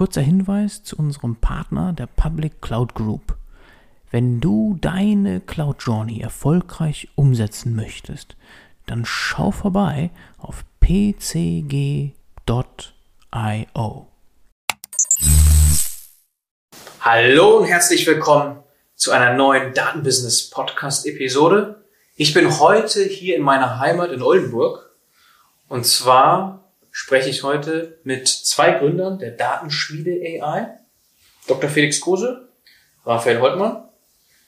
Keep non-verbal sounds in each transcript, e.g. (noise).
kurzer Hinweis zu unserem Partner, der Public Cloud Group. Wenn du deine Cloud Journey erfolgreich umsetzen möchtest, dann schau vorbei auf pcg.io. Hallo und herzlich willkommen zu einer neuen Datenbusiness Podcast Episode. Ich bin heute hier in meiner Heimat in Oldenburg und zwar spreche ich heute mit zwei Gründern der Datenschmiede AI, Dr. Felix Kose, Raphael Holtmann.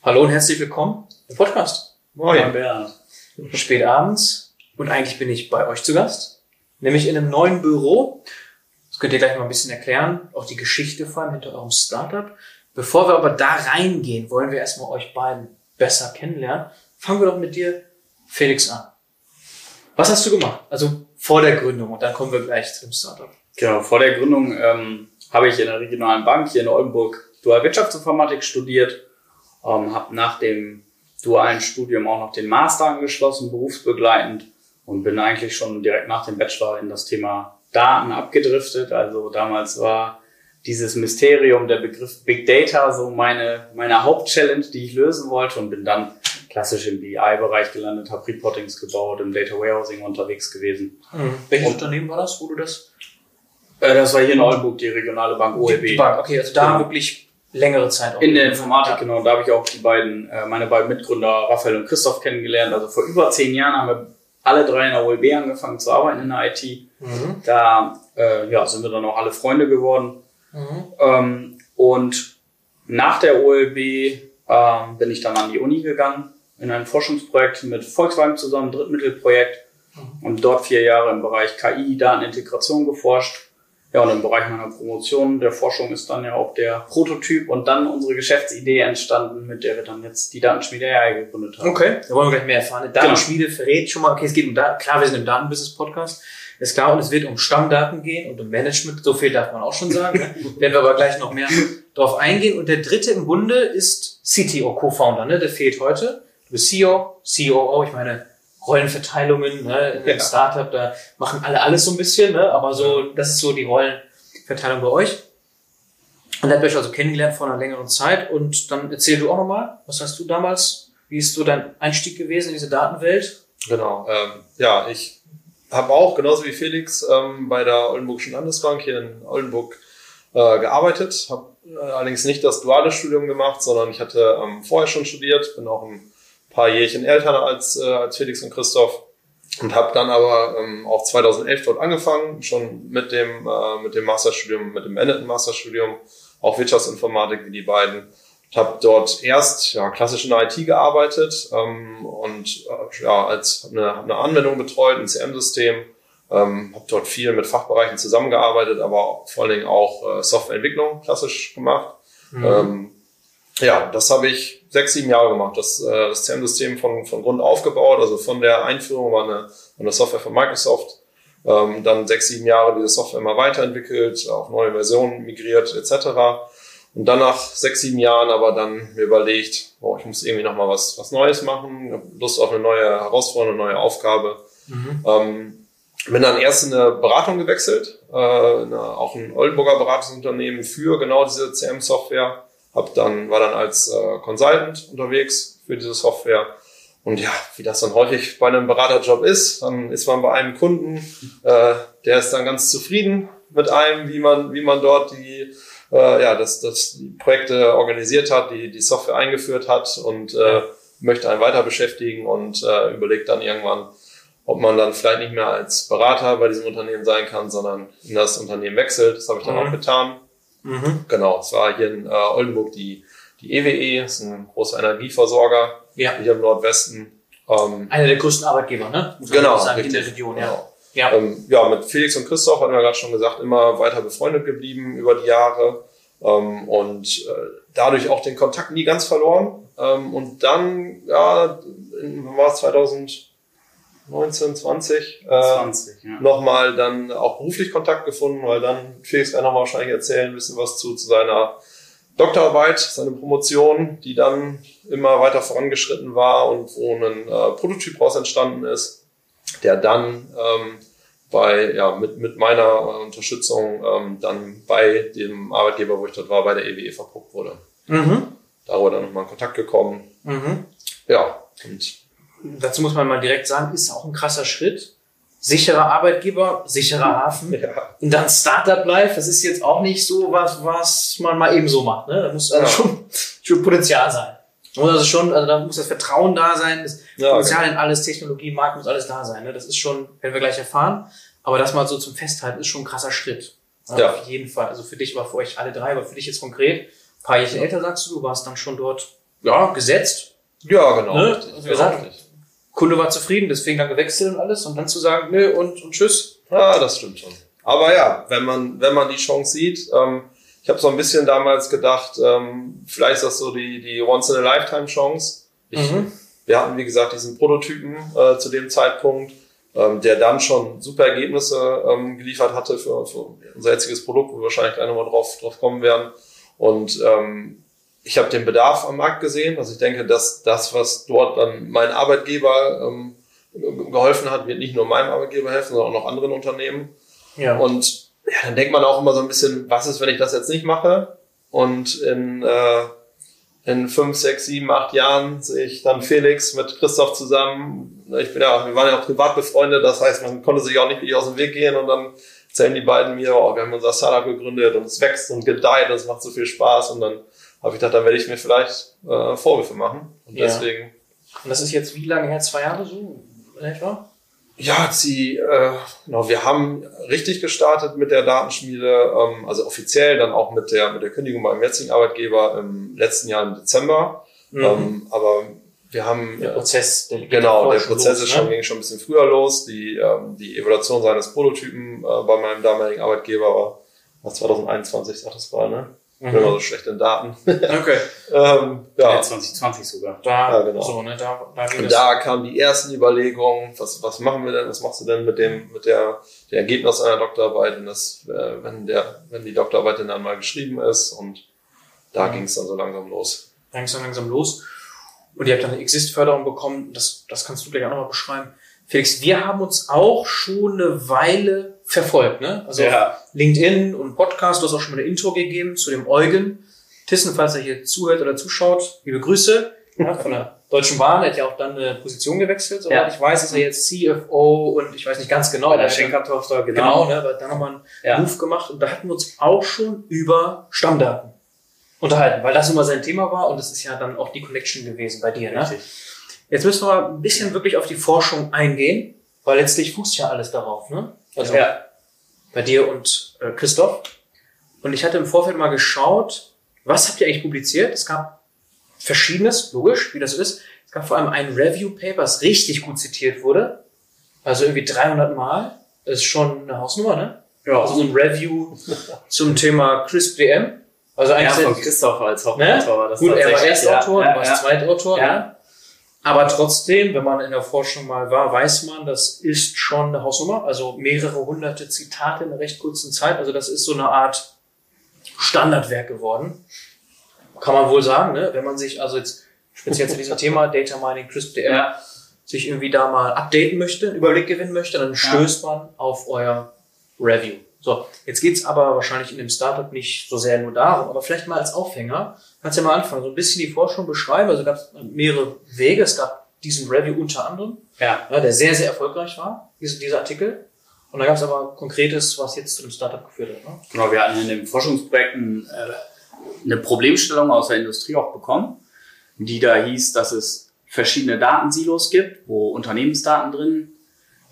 Hallo und herzlich willkommen im Podcast. Moin, Bernd. Spät abends und eigentlich bin ich bei euch zu Gast, nämlich in einem neuen Büro. Das könnt ihr gleich mal ein bisschen erklären, auch die Geschichte vor allem hinter eurem Startup. Bevor wir aber da reingehen, wollen wir erstmal euch beiden besser kennenlernen. Fangen wir doch mit dir, Felix, an. Was hast du gemacht? Also vor der Gründung und dann kommen wir gleich zum Startup. Genau, vor der Gründung ähm, habe ich in der regionalen Bank hier in Oldenburg Dual Wirtschaftsinformatik studiert, ähm, habe nach dem dualen Studium auch noch den Master angeschlossen, berufsbegleitend und bin eigentlich schon direkt nach dem Bachelor in das Thema Daten abgedriftet. Also damals war dieses Mysterium, der Begriff Big Data so meine, meine Hauptchallenge, die ich lösen wollte und bin dann klassisch im BI-Bereich gelandet, habe Reportings gebaut, im Data Warehousing unterwegs gewesen. Mhm. Welches und, Unternehmen war das, wo du das? Äh, das war hier in Oldenburg, die regionale Bank OLB. Die Bank, okay, also da genau. wirklich längere Zeit. Auch in der Informatik, ja. genau. Da habe ich auch die beiden, äh, meine beiden Mitgründer Raphael und Christoph kennengelernt. Also vor über zehn Jahren haben wir alle drei in der OLB angefangen zu arbeiten in der IT. Mhm. Da äh, ja, sind wir dann auch alle Freunde geworden. Mhm. Ähm, und nach der OLB ähm, bin ich dann an die Uni gegangen in ein Forschungsprojekt mit Volkswagen zusammen, Drittmittelprojekt mhm. und dort vier Jahre im Bereich KI, Datenintegration geforscht. Ja, und im Bereich meiner Promotion der Forschung ist dann ja auch der Prototyp und dann unsere Geschäftsidee entstanden, mit der wir dann jetzt die Datenschmiede AI gegründet haben. Okay, da wollen wir gleich mehr erfahren. Die Datenschmiede genau. verrät schon mal, okay, es geht um Daten, klar, wir sind im Datenbusiness-Podcast, ist klar, und es wird um Stammdaten gehen und um Management, so viel darf man auch schon sagen. ne? (laughs) Werden wir aber gleich noch mehr drauf eingehen. Und der dritte im Bunde ist CTO, Co-Founder, ne? der fehlt heute. Bist CEO, COO, ich meine, Rollenverteilungen, ne, in ja. Startup, da machen alle alles so ein bisschen, ne, aber so, das ist so die Rollenverteilung bei euch. Und da habt ihr euch also kennengelernt vor einer längeren Zeit und dann erzähl du auch nochmal, was hast du damals, wie ist so dein Einstieg gewesen in diese Datenwelt? Genau, ähm, ja, ich habe auch, genauso wie Felix, ähm, bei der Oldenburgischen Landesbank hier in Oldenburg äh, gearbeitet, habe äh, allerdings nicht das duale Studium gemacht, sondern ich hatte ähm, vorher schon studiert, bin auch ein paar Jährchen älter als, äh, als Felix und Christoph und habe dann aber ähm, auch 2011 dort angefangen, schon mit dem, äh, mit dem Masterstudium, mit dem beendeten Masterstudium, auch Wirtschaftsinformatik wie die beiden. Ich habe dort erst ja, klassisch in der IT gearbeitet ähm, und äh, ja, als eine, eine Anwendung betreut, ein CM-System, ähm, habe dort viel mit Fachbereichen zusammengearbeitet, aber vor allen Dingen auch äh, Softwareentwicklung klassisch gemacht. Mhm. Ähm, ja, das habe ich sechs, sieben Jahre gemacht. Das, äh, das CM-System von, von Grund aufgebaut, also von der Einführung war eine, eine Software von Microsoft. Ähm, dann sechs, sieben Jahre diese Software immer weiterentwickelt, auf neue Versionen migriert etc. Und dann nach sechs, sieben Jahren aber dann mir überlegt, oh, ich muss irgendwie nochmal was, was Neues machen, Lust auf eine neue Herausforderung, eine neue Aufgabe. Mhm. Ähm, bin dann erst in eine Beratung gewechselt, äh, eine, auch ein Oldenburger Beratungsunternehmen für genau diese CM-Software hab dann, war dann als äh, Consultant unterwegs für diese Software. Und ja, wie das dann häufig bei einem Beraterjob ist, dann ist man bei einem Kunden, äh, der ist dann ganz zufrieden mit einem, wie man, wie man dort die, äh, ja, das, das die Projekte organisiert hat, die, die Software eingeführt hat und äh, möchte einen weiter beschäftigen und äh, überlegt dann irgendwann, ob man dann vielleicht nicht mehr als Berater bei diesem Unternehmen sein kann, sondern in das Unternehmen wechselt. Das habe ich dann mhm. auch getan. Mhm. Genau, es war hier in äh, Oldenburg die, die EWE, e, ist ein großer Energieversorger ja. hier im Nordwesten. Ähm, Einer der größten Arbeitgeber, ne? Muss genau. Sagen, in der Region, ja. Genau. Ja. Ähm, ja, mit Felix und Christoph hatten wir gerade schon gesagt, immer weiter befreundet geblieben über die Jahre ähm, und äh, dadurch auch den Kontakt nie ganz verloren. Ähm, und dann, ja, war es 2000, 19, 20, äh, 20 ja. nochmal dann auch beruflich Kontakt gefunden, weil dann Felix kann nochmal wahrscheinlich erzählen, ein bisschen was zu, zu seiner Doktorarbeit, seine Promotion, die dann immer weiter vorangeschritten war und wo ein äh, Prototyp raus entstanden ist, der dann ähm, bei, ja, mit, mit meiner Unterstützung ähm, dann bei dem Arbeitgeber, wo ich dort war, bei der EWE verpuppt wurde. Mhm. Darüber dann nochmal in Kontakt gekommen. Mhm. Ja, und dazu muss man mal direkt sagen, ist auch ein krasser Schritt. Sicherer Arbeitgeber, sicherer Hafen. Ja. Und dann Startup Life, das ist jetzt auch nicht so was, was man mal eben so macht. Ne? Da muss also ja. schon, schon Potenzial sein. Und also schon, also da muss das Vertrauen da sein, das ja, Potenzial genau. in alles, Technologie, Markt muss alles da sein. Ne? Das ist schon, werden wir gleich erfahren. Aber das mal so zum Festhalten ist schon ein krasser Schritt. Ja. Auf jeden Fall. Also für dich, aber für euch alle drei, aber für dich jetzt konkret, ein paar Jahre älter sagst du, du warst dann schon dort, ja, gesetzt. Ja, genau. Ne? Also gesagt, Kunde war zufrieden, deswegen dann gewechselt und alles und dann zu sagen, nö und, und tschüss. Ja, das stimmt schon. Aber ja, wenn man, wenn man die Chance sieht, ähm, ich habe so ein bisschen damals gedacht, ähm, vielleicht ist das so die, die Once-in-a-Lifetime-Chance. Mhm. Wir hatten, wie gesagt, diesen Prototypen äh, zu dem Zeitpunkt, ähm, der dann schon super Ergebnisse ähm, geliefert hatte für, für unser jetziges Produkt, wo wir wahrscheinlich gleich nochmal drauf, drauf kommen werden. Und ähm, ich habe den Bedarf am Markt gesehen. Also ich denke, dass das, was dort dann mein Arbeitgeber ähm, geholfen hat, wird nicht nur meinem Arbeitgeber helfen, sondern auch noch anderen Unternehmen. Ja. Und ja, dann denkt man auch immer so ein bisschen, was ist, wenn ich das jetzt nicht mache? Und in, äh, in fünf, sechs, sieben, acht Jahren sehe ich dann Felix mit Christoph zusammen. Ich bin ja, wir waren ja auch privat befreundet, das heißt, man konnte sich auch nicht wirklich aus dem Weg gehen und dann erzählen die beiden mir, oh, wir haben unser Startup gegründet und es wächst und gedeiht und es macht so viel Spaß und dann habe ich gedacht, dann werde ich mir vielleicht äh, Vorwürfe machen. Und ja. deswegen. Und das ist jetzt wie lange her? Zwei Jahre so in etwa? Ja, sie, äh, genau, wir haben richtig gestartet mit der Datenschmiede, ähm, also offiziell dann auch mit der mit der Kündigung beim jetzigen Arbeitgeber im letzten Jahr im Dezember. Mhm. Ähm, aber wir haben der Prozess, der genau, der Prozess los, ist schon, ne? ging schon ein bisschen früher los. Die ähm, die Evaluation seines Prototypen äh, bei meinem damaligen Arbeitgeber war, war 2021, sagt das war, ne? Ich bin immer so schlecht in Daten. (laughs) Okay. ähm, ja. 2020 sogar. Da, ja, genau. so, ne, da, da, Und da kamen die ersten Überlegungen, was, was machen wir denn, was machst du denn mit dem, mit der, der Ergebnis einer Doktorarbeit, wenn das, äh, wenn der, wenn die Doktorarbeit dann mal geschrieben ist und da mhm. ging es dann so langsam los. Da ging es dann langsam los. Und ihr habt dann eine Exist-Förderung bekommen, das, das kannst du gleich auch nochmal beschreiben. Felix, wir haben uns auch schon eine Weile verfolgt, ne? Also ja. LinkedIn und Podcast, du hast auch schon mal eine Intro gegeben zu dem Eugen Tissen, falls er hier zuhört oder zuschaut. Liebe Grüße ja, von der Deutschen Bahn. Er hat ja auch dann eine Position gewechselt. Soweit ja. ich weiß, ist er jetzt CFO und ich weiß nicht ganz genau. Der Schenkertochter, genau. Genau, ne? Aber dann nochmal einen ja. Move gemacht und da hatten wir uns auch schon über Stammdaten unterhalten, weil das immer sein Thema war und das ist ja dann auch die Connection gewesen bei dir. Ne? Richtig. Jetzt müssen wir ein bisschen wirklich auf die Forschung eingehen, weil letztlich fußt ja alles darauf. Ne? Also ja. bei dir und äh, Christoph. Und ich hatte im Vorfeld mal geschaut, was habt ihr eigentlich publiziert? Es gab verschiedenes, logisch, wie das ist. Es gab vor allem ein Review-Paper, das richtig gut zitiert wurde. Also irgendwie 300 Mal. Das ist schon eine Hausnummer, ne? Ja. Also so ein Review (laughs) zum Thema CRISP-DM. Also eigentlich ja, von Christoph als Hauptautor. Ne? Gut, er war Erstautor, ja, du warst Zweitautor. Ja. Ne? Aber trotzdem, wenn man in der Forschung mal war, weiß man, das ist schon eine Hausnummer. Also mehrere hunderte Zitate in einer recht kurzen Zeit. Also das ist so eine Art Standardwerk geworden. Kann man wohl sagen, ne? wenn man sich also jetzt speziell zu diesem Thema Data Mining, CRISP-DM ja. sich irgendwie da mal updaten möchte, einen Überblick gewinnen möchte, dann stößt man auf euer Review. So, jetzt geht's aber wahrscheinlich in dem Startup nicht so sehr nur darum, aber vielleicht mal als Aufhänger, kannst du ja mal anfangen, so ein bisschen die Forschung beschreiben. Also gab es mehrere Wege. Es gab diesen Review unter anderem, ja. ja der sehr, sehr erfolgreich war, diese, dieser Artikel. Und da gab es aber Konkretes, was jetzt zu dem Startup geführt hat. Ne? Genau, wir hatten in dem Forschungsprojekt äh, eine Problemstellung aus der Industrie auch bekommen, die da hieß, dass es verschiedene Datensilos gibt, wo Unternehmensdaten drin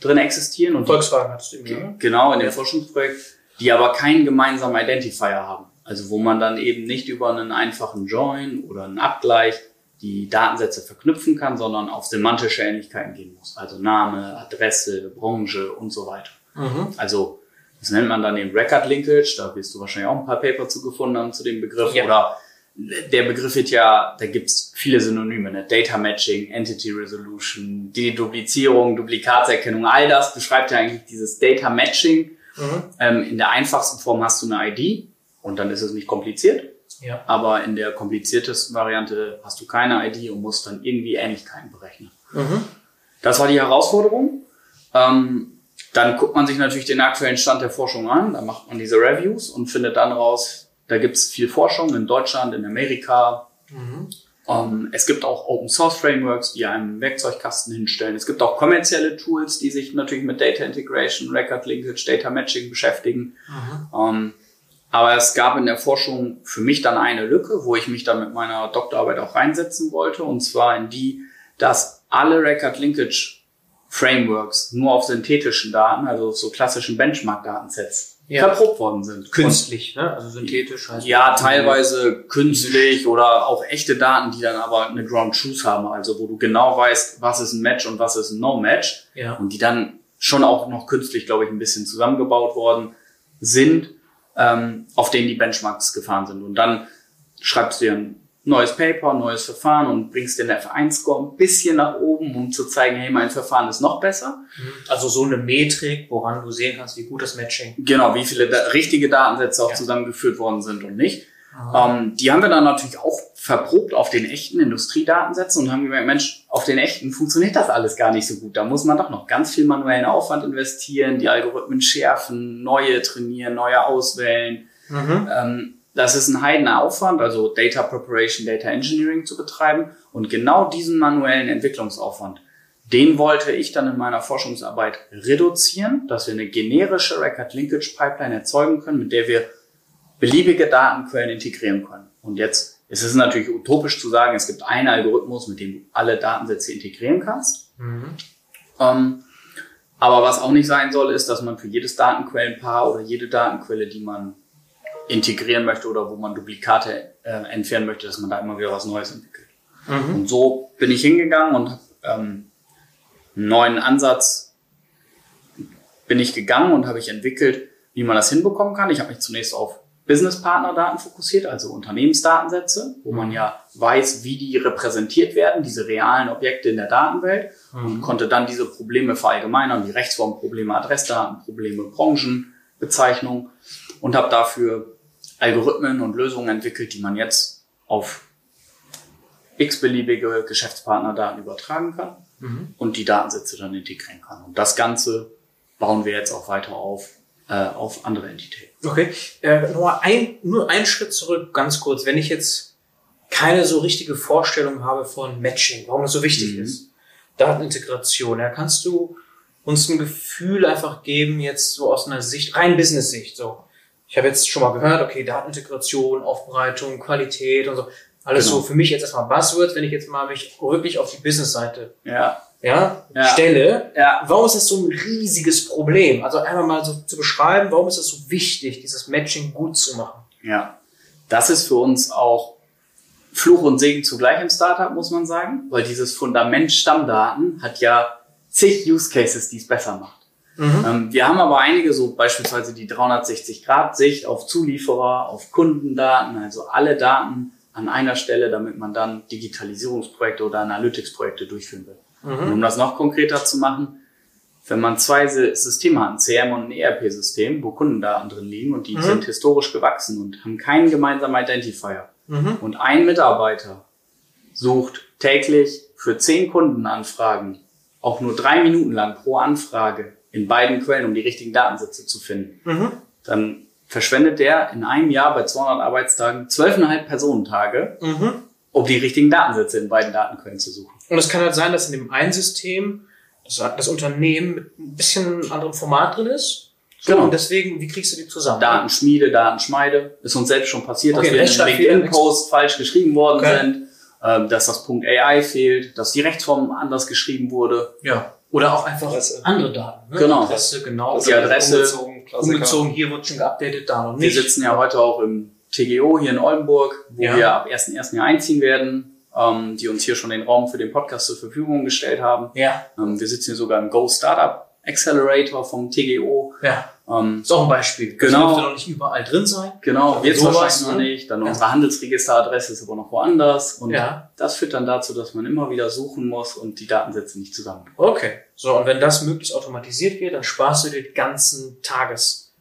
drin existieren. Und Volkswagen hattest du eben, ne? Genau, in dem Forschungsprojekt, die aber keinen gemeinsamen Identifier haben. Also wo man dann eben nicht über einen einfachen Join oder einen Abgleich die Datensätze verknüpfen kann, sondern auf semantische Ähnlichkeiten gehen muss. Also Name, Adresse, Branche und so weiter. Mhm. Also das nennt man dann den Record Linkage, da wirst du wahrscheinlich auch ein paar Paper zu gefunden haben zu dem Begriff. Ja. Oder der Begriff wird ja, da gibt's viele Synonyme, ne? Data Matching, Entity Resolution, Deduplizierung, Duplikatserkennung, all das beschreibt ja eigentlich dieses Data Matching. Mhm. Ähm, in der einfachsten Form hast du eine ID und dann ist es nicht kompliziert. Ja. Aber in der kompliziertesten Variante hast du keine ID und musst dann irgendwie Ähnlichkeiten berechnen. Mhm. Das war die Herausforderung. Ähm, dann guckt man sich natürlich den aktuellen Stand der Forschung an, da macht man diese Reviews und findet dann raus, da gibt es viel Forschung in Deutschland, in Amerika. Mhm. Um, ähm, es gibt auch Open Source Frameworks, die einem Werkzeugkasten hinstellen. Es gibt auch kommerzielle Tools, die sich natürlich mit Data Integration, Record Linkage, Data Matching beschäftigen. Mhm. Um, ähm, aber es gab in der Forschung für mich dann eine Lücke, wo ich mich dann mit meiner Doktorarbeit auch reinsetzen wollte, und zwar in die, dass alle Record Linkage Frameworks nur auf synthetischen Daten, also so klassischen Benchmark-Datensets, ja. verprobt worden sind. Künstlich, ne? Also synthetisch heißt Ja, teilweise künstlich oder auch echte Daten, die dann aber eine Ground Truth haben, also wo du genau weißt, was ist ein Match und was ist ein No-Match. Ja. Und die dann schon auch noch künstlich, glaube ich, ein bisschen zusammengebaut worden sind, ähm, auf denen die Benchmarks gefahren sind. Und dann schreibst du dir ein neues Paper, neues Verfahren und bringst den F1-Score ein bisschen nach oben, um zu zeigen, hey, mein Verfahren ist noch besser. Mhm. Also so eine Metrik, woran du sehen kannst, wie gut das Matching. Genau, wie viele da richtige Datensätze auch ja. zusammengeführt worden sind und nicht. Ähm, die haben wir dann natürlich auch verprobt auf den echten Industriedatensätzen und haben gemerkt, Mensch, auf den echten funktioniert das alles gar nicht so gut. Da muss man doch noch ganz viel manuellen Aufwand investieren, die Algorithmen schärfen, neue trainieren, neue auswählen. Mhm. Ähm, das ist ein heidener Aufwand, also Data Preparation, Data Engineering zu betreiben. Und genau diesen manuellen Entwicklungsaufwand, den wollte ich dann in meiner Forschungsarbeit reduzieren, dass wir eine generische Record Linkage Pipeline erzeugen können, mit der wir beliebige Datenquellen integrieren können. Und jetzt ist es natürlich utopisch zu sagen, es gibt einen Algorithmus, mit dem du alle Datensätze integrieren kannst. Mhm. Ähm, aber was auch nicht sein soll, ist, dass man für jedes Datenquellenpaar oder jede Datenquelle, die man integrieren möchte oder wo man Duplikate äh, entfernen möchte, dass man da immer wieder was Neues entwickelt. Mhm. Und so bin ich hingegangen und ähm, einen neuen Ansatz bin ich gegangen und habe ich entwickelt, wie man das hinbekommen kann. Ich habe mich zunächst auf Business-Partner-Daten fokussiert, also Unternehmensdatensätze, wo man ja weiß, wie die repräsentiert werden, diese realen Objekte in der Datenwelt mhm. und konnte dann diese Probleme verallgemeinern, wie Rechtsformprobleme, Adressdatenprobleme, Branchenbezeichnungen und habe dafür Algorithmen und Lösungen entwickelt, die man jetzt auf x-beliebige Geschäftspartnerdaten übertragen kann mhm. und die Datensätze dann integrieren kann. Und das Ganze bauen wir jetzt auch weiter auf äh, auf andere Entitäten. Okay, äh, nur, ein, nur ein Schritt zurück, ganz kurz. Wenn ich jetzt keine so richtige Vorstellung habe von Matching, warum das so wichtig mhm. ist, Datenintegration, ja, kannst du uns ein Gefühl einfach geben, jetzt so aus einer Sicht, rein Business-Sicht, so ich habe jetzt schon mal gehört, okay, Datenintegration, Aufbereitung, Qualität und so. Alles genau. so für mich jetzt erstmal Buzzwords, wenn ich jetzt mal mich wirklich auf die Business-Seite ja. Ja, ja. stelle. Ja. Warum ist das so ein riesiges Problem? Also einmal mal so zu beschreiben, warum ist es so wichtig, dieses Matching gut zu machen? Ja, das ist für uns auch Fluch und Segen zugleich im Startup, muss man sagen, weil dieses Fundament Stammdaten hat ja zig Use Cases, die es besser macht. Mhm. Ähm, wir haben aber einige, so beispielsweise die 360-Grad-Sicht auf Zulieferer, auf Kundendaten, also alle Daten an einer Stelle, damit man dann Digitalisierungsprojekte oder Analytics-Projekte durchführen will. Mhm. Und um das noch konkreter zu machen, wenn man zwei Systeme hat, ein CRM und ein ERP-System, wo Kundendaten drin liegen und die mhm. sind historisch gewachsen und haben keinen gemeinsamen Identifier. Mhm. Und ein Mitarbeiter sucht täglich für zehn Kundenanfragen auch nur drei Minuten lang pro Anfrage in beiden Quellen, um die richtigen Datensätze zu finden, mhm. dann verschwendet der in einem Jahr bei 200 Arbeitstagen 12,5 Personentage, mhm. um die richtigen Datensätze in beiden Datenquellen zu suchen. Und es kann halt sein, dass in dem einen System das, das Unternehmen mit ein bisschen anderem Format drin ist. So, genau. Und deswegen, wie kriegst du die zusammen? Datenschmiede, Datenschmeide. Ist uns selbst schon passiert, okay, dass wir in LinkedIn-Post falsch geschrieben worden okay. sind, äh, dass das Punkt AI fehlt, dass die Rechtsform anders geschrieben wurde. Ja. Oder auch einfach Adresse. andere Daten. Ne? Genau. Adresse, genau. Die Adresse. Umgezogen, umgezogen, hier wird schon geupdatet, da noch nicht. Wir sitzen ja heute auch im TGO hier in Oldenburg, wo ja. wir ab 1.1. Jahr einziehen werden, ähm, die uns hier schon den Raum für den Podcast zur Verfügung gestellt haben. Ja. Ähm, wir sitzen hier sogar im Go Startup Accelerator vom TGO. Ja. Ähm, ist auch ein Beispiel. Genau. Das dürfte noch nicht überall drin sein. Genau, wird wahrscheinlich noch ne? nicht. Dann ja. unsere Handelsregisteradresse ist aber noch woanders. Und ja. das führt dann dazu, dass man immer wieder suchen muss und die Datensätze nicht zusammen. Okay. So, und wenn das möglichst automatisiert wird, dann sparst du dir die ganzen Tages,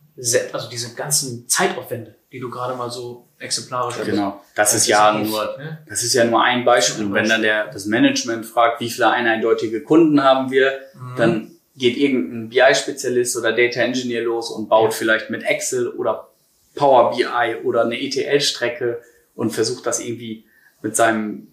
also diese ganzen Zeitaufwände, die du gerade mal so exemplarisch Genau. Das, das ist ja nur, ne? das ist ja nur ein Beispiel. Und wenn dann der, das Management fragt, wie viele eindeutige Kunden haben wir, mhm. dann geht irgendein BI-Spezialist oder Data Engineer los und baut vielleicht mit Excel oder Power BI oder eine ETL-Strecke und versucht das irgendwie mit seinem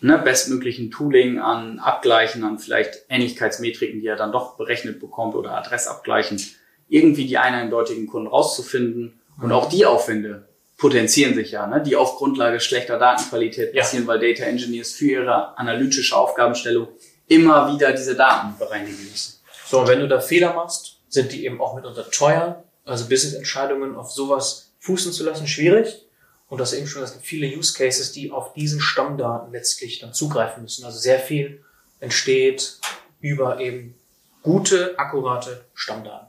ne, bestmöglichen Tooling an Abgleichen, an vielleicht Ähnlichkeitsmetriken, die er dann doch berechnet bekommt oder Adressabgleichen, irgendwie die eindeutigen Kunden rauszufinden. Und auch die Aufwände potenzieren sich ja, ne, die auf Grundlage schlechter Datenqualität passieren, ja. weil Data Engineers für ihre analytische Aufgabenstellung immer wieder diese Daten bereinigen müssen. So, und wenn du da Fehler machst, sind die eben auch mitunter teuer. Also Business-Entscheidungen auf sowas fußen zu lassen, schwierig. Und das eben schon, es gibt viele Use Cases, die auf diesen Stammdaten letztlich dann zugreifen müssen. Also sehr viel entsteht über eben gute, akkurate Stammdaten.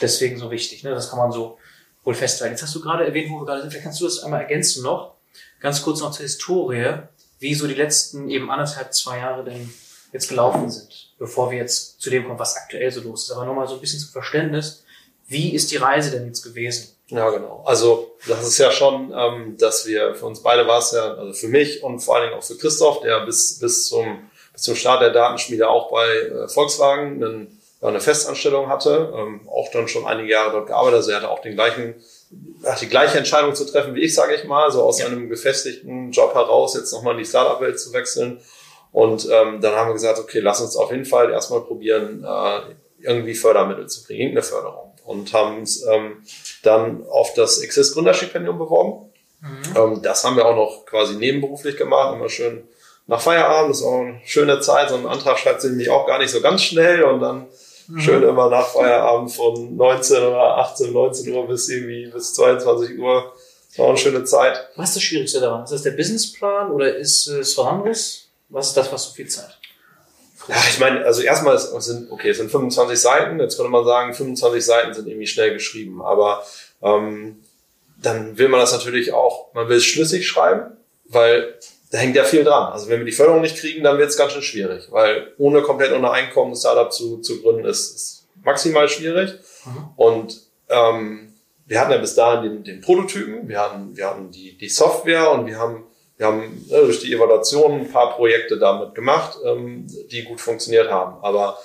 Deswegen so wichtig, ne? Das kann man so wohl festhalten. Jetzt hast du gerade erwähnt, wo wir gerade sind. Vielleicht kannst du das einmal ergänzen noch. Ganz kurz noch zur Historie, wie so die letzten eben anderthalb, zwei Jahre denn jetzt gelaufen sind, bevor wir jetzt zu dem kommen, was aktuell so los ist. Aber nochmal so ein bisschen zum Verständnis. Wie ist die Reise denn jetzt gewesen? Ja, genau. Also das ist ja schon, ähm, dass wir, für uns beide war es ja, also für mich und vor allen Dingen auch für Christoph, der bis, bis, zum, bis zum Start der Datenschmiede auch bei äh, Volkswagen einen, ja, eine Festanstellung hatte, ähm, auch dann schon einige Jahre dort gearbeitet. Also er hatte auch den gleichen, hat die gleiche Entscheidung zu treffen wie ich, sage ich mal, so aus ja. einem gefestigten Job heraus jetzt nochmal in die Startup-Welt zu wechseln. Und ähm, dann haben wir gesagt, okay, lass uns auf jeden Fall erstmal probieren, äh, irgendwie Fördermittel zu kriegen, irgendeine Förderung und haben es ähm, dann auf das Exist Gründerstipendium beworben. Mhm. Ähm, das haben wir auch noch quasi nebenberuflich gemacht, immer schön nach Feierabend, das ist auch eine schöne Zeit, so ein Antrag schreibt sich nämlich auch gar nicht so ganz schnell und dann mhm. schön immer nach Feierabend von 19 oder 18, 19 Uhr bis irgendwie bis 22 Uhr. Das war auch eine schöne Zeit. Was ist das Schwierigste daran? Ist das der Businessplan oder ist es was anderes? Was ist das, was so viel Zeit? Ja, ich meine, also erstmal es sind, okay, es sind 25 Seiten, jetzt könnte man sagen, 25 Seiten sind irgendwie schnell geschrieben, aber ähm, dann will man das natürlich auch, man will es schlüssig schreiben, weil da hängt ja viel dran. Also wenn wir die Förderung nicht kriegen, dann wird es ganz schön schwierig, weil ohne komplett ohne Einkommen ein Startup zu, zu gründen ist, ist maximal schwierig. Mhm. Und ähm, wir hatten ja bis dahin den, den Prototypen, wir hatten, wir hatten die, die Software und wir haben wir haben ne, durch die Evaluation ein paar Projekte damit gemacht, ähm, die gut funktioniert haben. Aber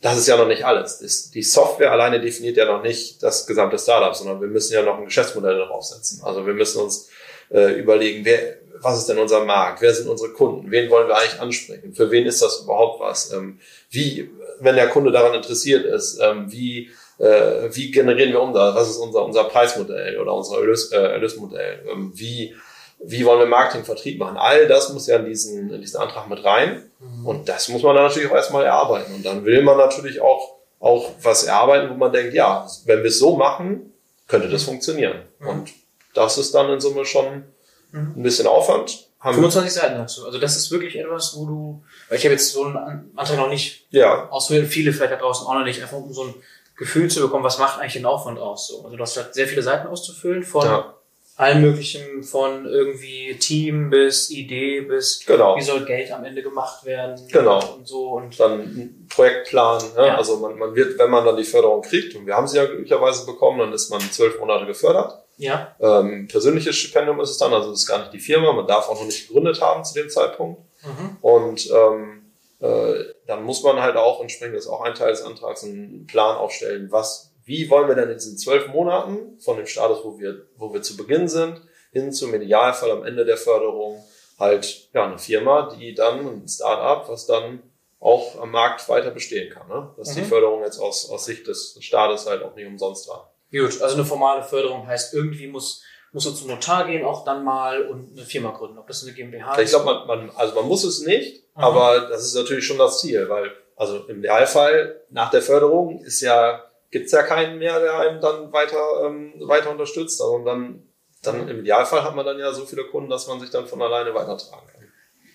das ist ja noch nicht alles. Die Software alleine definiert ja noch nicht das gesamte Startup, sondern wir müssen ja noch ein Geschäftsmodell darauf setzen. Also wir müssen uns äh, überlegen, wer, was ist denn unser Markt? Wer sind unsere Kunden? Wen wollen wir eigentlich ansprechen? Für wen ist das überhaupt was? Ähm, wie, wenn der Kunde daran interessiert ist, ähm, wie, äh, wie generieren wir Umsatz? Was ist unser, unser Preismodell oder unser Erlös, äh, Erlösmodell? Ähm, wie, wie wollen wir Marketing, Vertrieb machen? All das muss ja in diesen, in diesen Antrag mit rein. Mhm. Und das muss man dann natürlich auch erstmal erarbeiten. Und dann will man natürlich auch, auch was erarbeiten, wo man denkt, ja, wenn wir es so machen, könnte das funktionieren. Mhm. Und das ist dann in Summe schon mhm. ein bisschen Aufwand. Haben 25 Seiten dazu. Also das ist wirklich etwas, wo du, weil ich habe jetzt so einen Antrag noch nicht ja. auswählen, viele vielleicht da draußen auch noch nicht, einfach um so ein Gefühl zu bekommen, was macht eigentlich den Aufwand aus. So. Also du hast halt sehr viele Seiten auszufüllen von ja allem möglichen von irgendwie Team bis Idee bis genau. wie soll Geld am Ende gemacht werden genau. und so und dann Projektplan ne? ja. also man, man wird wenn man dann die Förderung kriegt und wir haben sie ja glücklicherweise bekommen dann ist man zwölf Monate gefördert ja ähm, persönliches Stipendium ist es dann also das ist gar nicht die Firma man darf auch noch nicht gegründet haben zu dem Zeitpunkt mhm. und ähm, äh, dann muss man halt auch entsprechend das ist auch ein Teil des Antrags einen Plan aufstellen was wie wollen wir denn in diesen zwölf Monaten von dem Status, wo wir, wo wir zu Beginn sind, hin zum Idealfall am Ende der Förderung halt ja eine Firma, die dann ein Start-up, was dann auch am Markt weiter bestehen kann. Ne? Dass mhm. die Förderung jetzt aus, aus Sicht des Staates halt auch nicht umsonst war. Gut, also eine formale Förderung heißt, irgendwie muss muss er zum Notar gehen, auch dann mal und eine Firma gründen. Ob das eine GmbH ist? Ich glaube, man, man, also man muss es nicht, mhm. aber das ist natürlich schon das Ziel, weil also im Idealfall nach der Förderung ist ja gibt's ja keinen mehr, der einem dann weiter, ähm, weiter unterstützt. Also dann, dann im Idealfall hat man dann ja so viele Kunden, dass man sich dann von alleine weitertragen kann.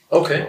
Okay.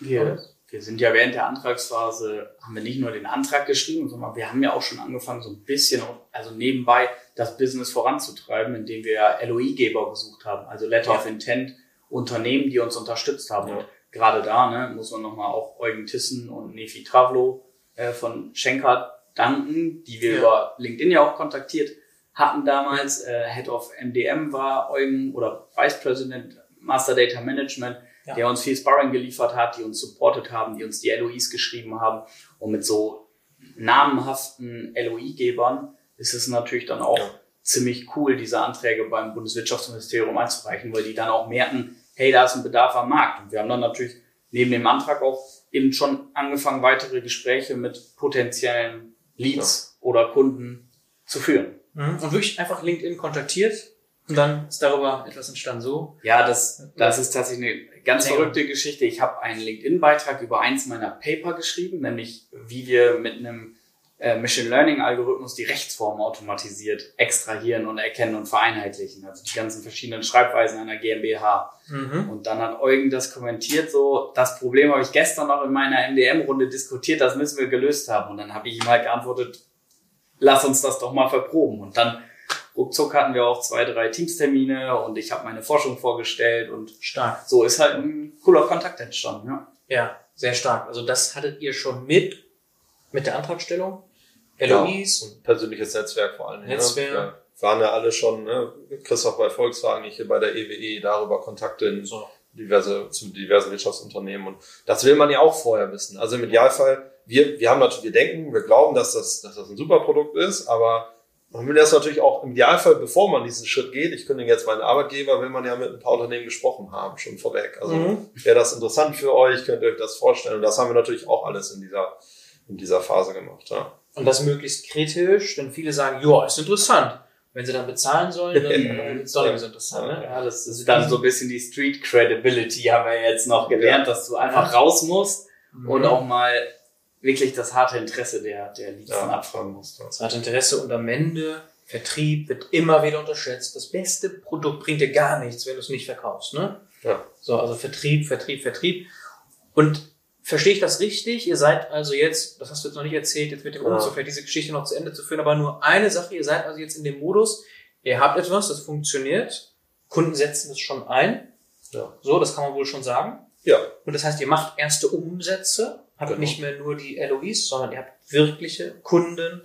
Wir, wir sind ja während der Antragsphase, haben wir nicht nur den Antrag geschrieben, sondern wir haben ja auch schon angefangen, so ein bisschen, also nebenbei das Business voranzutreiben, indem wir ja LOI-Geber gesucht haben, also Letter ja. of Intent, Unternehmen, die uns unterstützt haben. Ja. Und gerade da ne, muss man nochmal auch Eugen Tissen und Nefi Travlo äh, von Schenkert danken, die wir ja. über LinkedIn ja auch kontaktiert hatten damals. Äh, Head of MDM war Eugen oder Vice President Master Data Management, ja. der uns viel Sparring geliefert hat, die uns supportet haben, die uns die LOIs geschrieben haben und mit so namenhaften LOI-Gebern ist es natürlich dann auch ja. ziemlich cool, diese Anträge beim Bundeswirtschaftsministerium einzureichen, weil die dann auch merken, hey, da ist ein Bedarf am Markt. Und wir haben dann natürlich neben dem Antrag auch eben schon angefangen, weitere Gespräche mit potenziellen Leads ja. oder Kunden zu führen. Mhm. Und wirklich einfach LinkedIn kontaktiert und dann ist darüber etwas entstanden so. Ja, das, das ist tatsächlich eine ganz verrückte Geschichte. Ich habe einen LinkedIn-Beitrag über eins meiner Paper geschrieben, nämlich wie wir mit einem äh, Machine Learning Algorithmus die Rechtsform automatisiert extrahieren und erkennen und vereinheitlichen. Also die ganzen verschiedenen Schreibweisen einer GmbH. Mhm. Und dann hat Eugen das kommentiert so, das Problem habe ich gestern noch in meiner MDM-Runde diskutiert, das müssen wir gelöst haben. Und dann habe ich ihm halt geantwortet, lass uns das doch mal verproben. Und dann ruckzuck hatten wir auch zwei, drei Teamstermine und ich habe meine Forschung vorgestellt und stark. So ist halt ein cooler Kontakt entstanden, ja. Ja, sehr stark. Also das hattet ihr schon mit, mit der Antragstellung? LOIs. Ja, und persönliches Netzwerk vor allem. Netzwerk. Ja. Waren ja alle schon, ne? Christoph bei Volkswagen, ich hier bei der EWE, e, darüber Kontakte in so. diverse, zu diversen Wirtschaftsunternehmen. Und das will man ja auch vorher wissen. Also im Idealfall, wir, wir haben natürlich, wir denken, wir glauben, dass das, dass das ein super Produkt ist, aber man will das natürlich auch im Idealfall, bevor man diesen Schritt geht, ich kündige jetzt meinen Arbeitgeber, will man ja mit ein paar Unternehmen gesprochen haben, schon vorweg. Also mhm. wäre das interessant für euch, könnt ihr euch das vorstellen. Und das haben wir natürlich auch alles in dieser, in dieser Phase gemacht. Ja. Und das möglichst kritisch, denn viele sagen, ja, ist interessant. Wenn sie dann bezahlen sollen, (laughs) dann ist es doch nicht so interessant. Ne? Ja, das ist dann so ein bisschen die Street Credibility, haben wir jetzt noch gelernt, dass du einfach raus musst mhm. und auch mal wirklich das harte Interesse der, der Leads ja. abfragen musst. Das harte Interesse und am Ende Vertrieb wird immer wieder unterschätzt. Das beste Produkt bringt dir gar nichts, wenn du es nicht verkaufst. Ne? Ja. So, also Vertrieb, Vertrieb, Vertrieb. Und Verstehe ich das richtig? Ihr seid also jetzt, das hast du jetzt noch nicht erzählt, jetzt mit dem Umzug, vielleicht diese Geschichte noch zu Ende zu führen, aber nur eine Sache, ihr seid also jetzt in dem Modus, ihr habt etwas, das funktioniert, Kunden setzen es schon ein. Ja. So, das kann man wohl schon sagen. Ja. Und das heißt, ihr macht erste Umsätze, habt genau. nicht mehr nur die LOIs, sondern ihr habt wirkliche Kunden,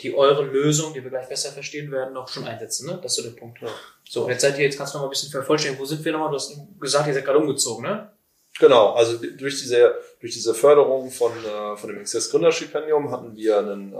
die eure Lösung, die wir gleich besser verstehen werden, noch schon einsetzen. Ne? Das ist so der Punkt. Ja. So, jetzt seid ihr, jetzt kannst du noch mal ein bisschen vervollständigen. Wo sind wir nochmal? Du hast gesagt, ihr seid gerade umgezogen, ne? Genau, also durch diese, durch diese Förderung von, äh, von dem Access Gründerstipendium hatten wir einen, äh,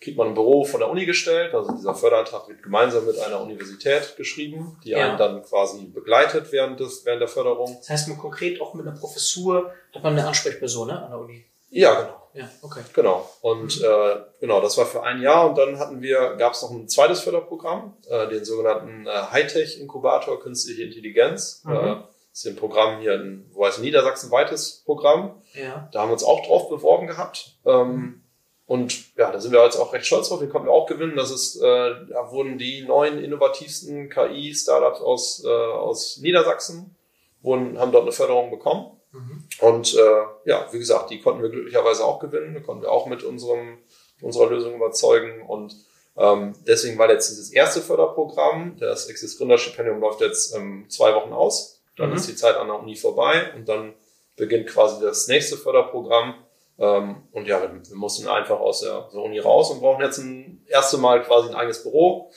kriegt man ein Büro von der Uni gestellt. Also dieser Förderantrag wird gemeinsam mit einer Universität geschrieben, die ja. einen dann quasi begleitet während, des, während der Förderung. Das heißt, man konkret auch mit einer Professur hat man eine Ansprechperson ne, an der Uni. Ja, genau. Ja, okay. Genau. Und mhm. äh, genau, das war für ein Jahr und dann hatten wir, gab es noch ein zweites Förderprogramm, äh, den sogenannten äh, Hightech-Inkubator Künstliche Intelligenz. Mhm. Äh, ist ein Programm hier, ein, wo heißt Niedersachsen weites Programm. Ja. Da haben wir uns auch drauf beworben gehabt. Ähm, und ja, da sind wir jetzt auch recht stolz drauf. Den konnten wir auch gewinnen. Das ist, äh, da wurden die neun innovativsten KI-Startups aus, äh, aus Niedersachsen, wurden, haben dort eine Förderung bekommen. Mhm. Und äh, ja, wie gesagt, die konnten wir glücklicherweise auch gewinnen. Da konnten wir auch mit unserem, unserer Lösung überzeugen. Und ähm, deswegen war jetzt dieses erste Förderprogramm, das Exist Gründerstipendium läuft jetzt ähm, zwei Wochen aus. Dann mhm. ist die Zeit an der Uni vorbei und dann beginnt quasi das nächste Förderprogramm. Ähm, und ja, wir, mussten einfach aus der, Uni raus und brauchen jetzt ein erste Mal quasi ein eigenes Büro.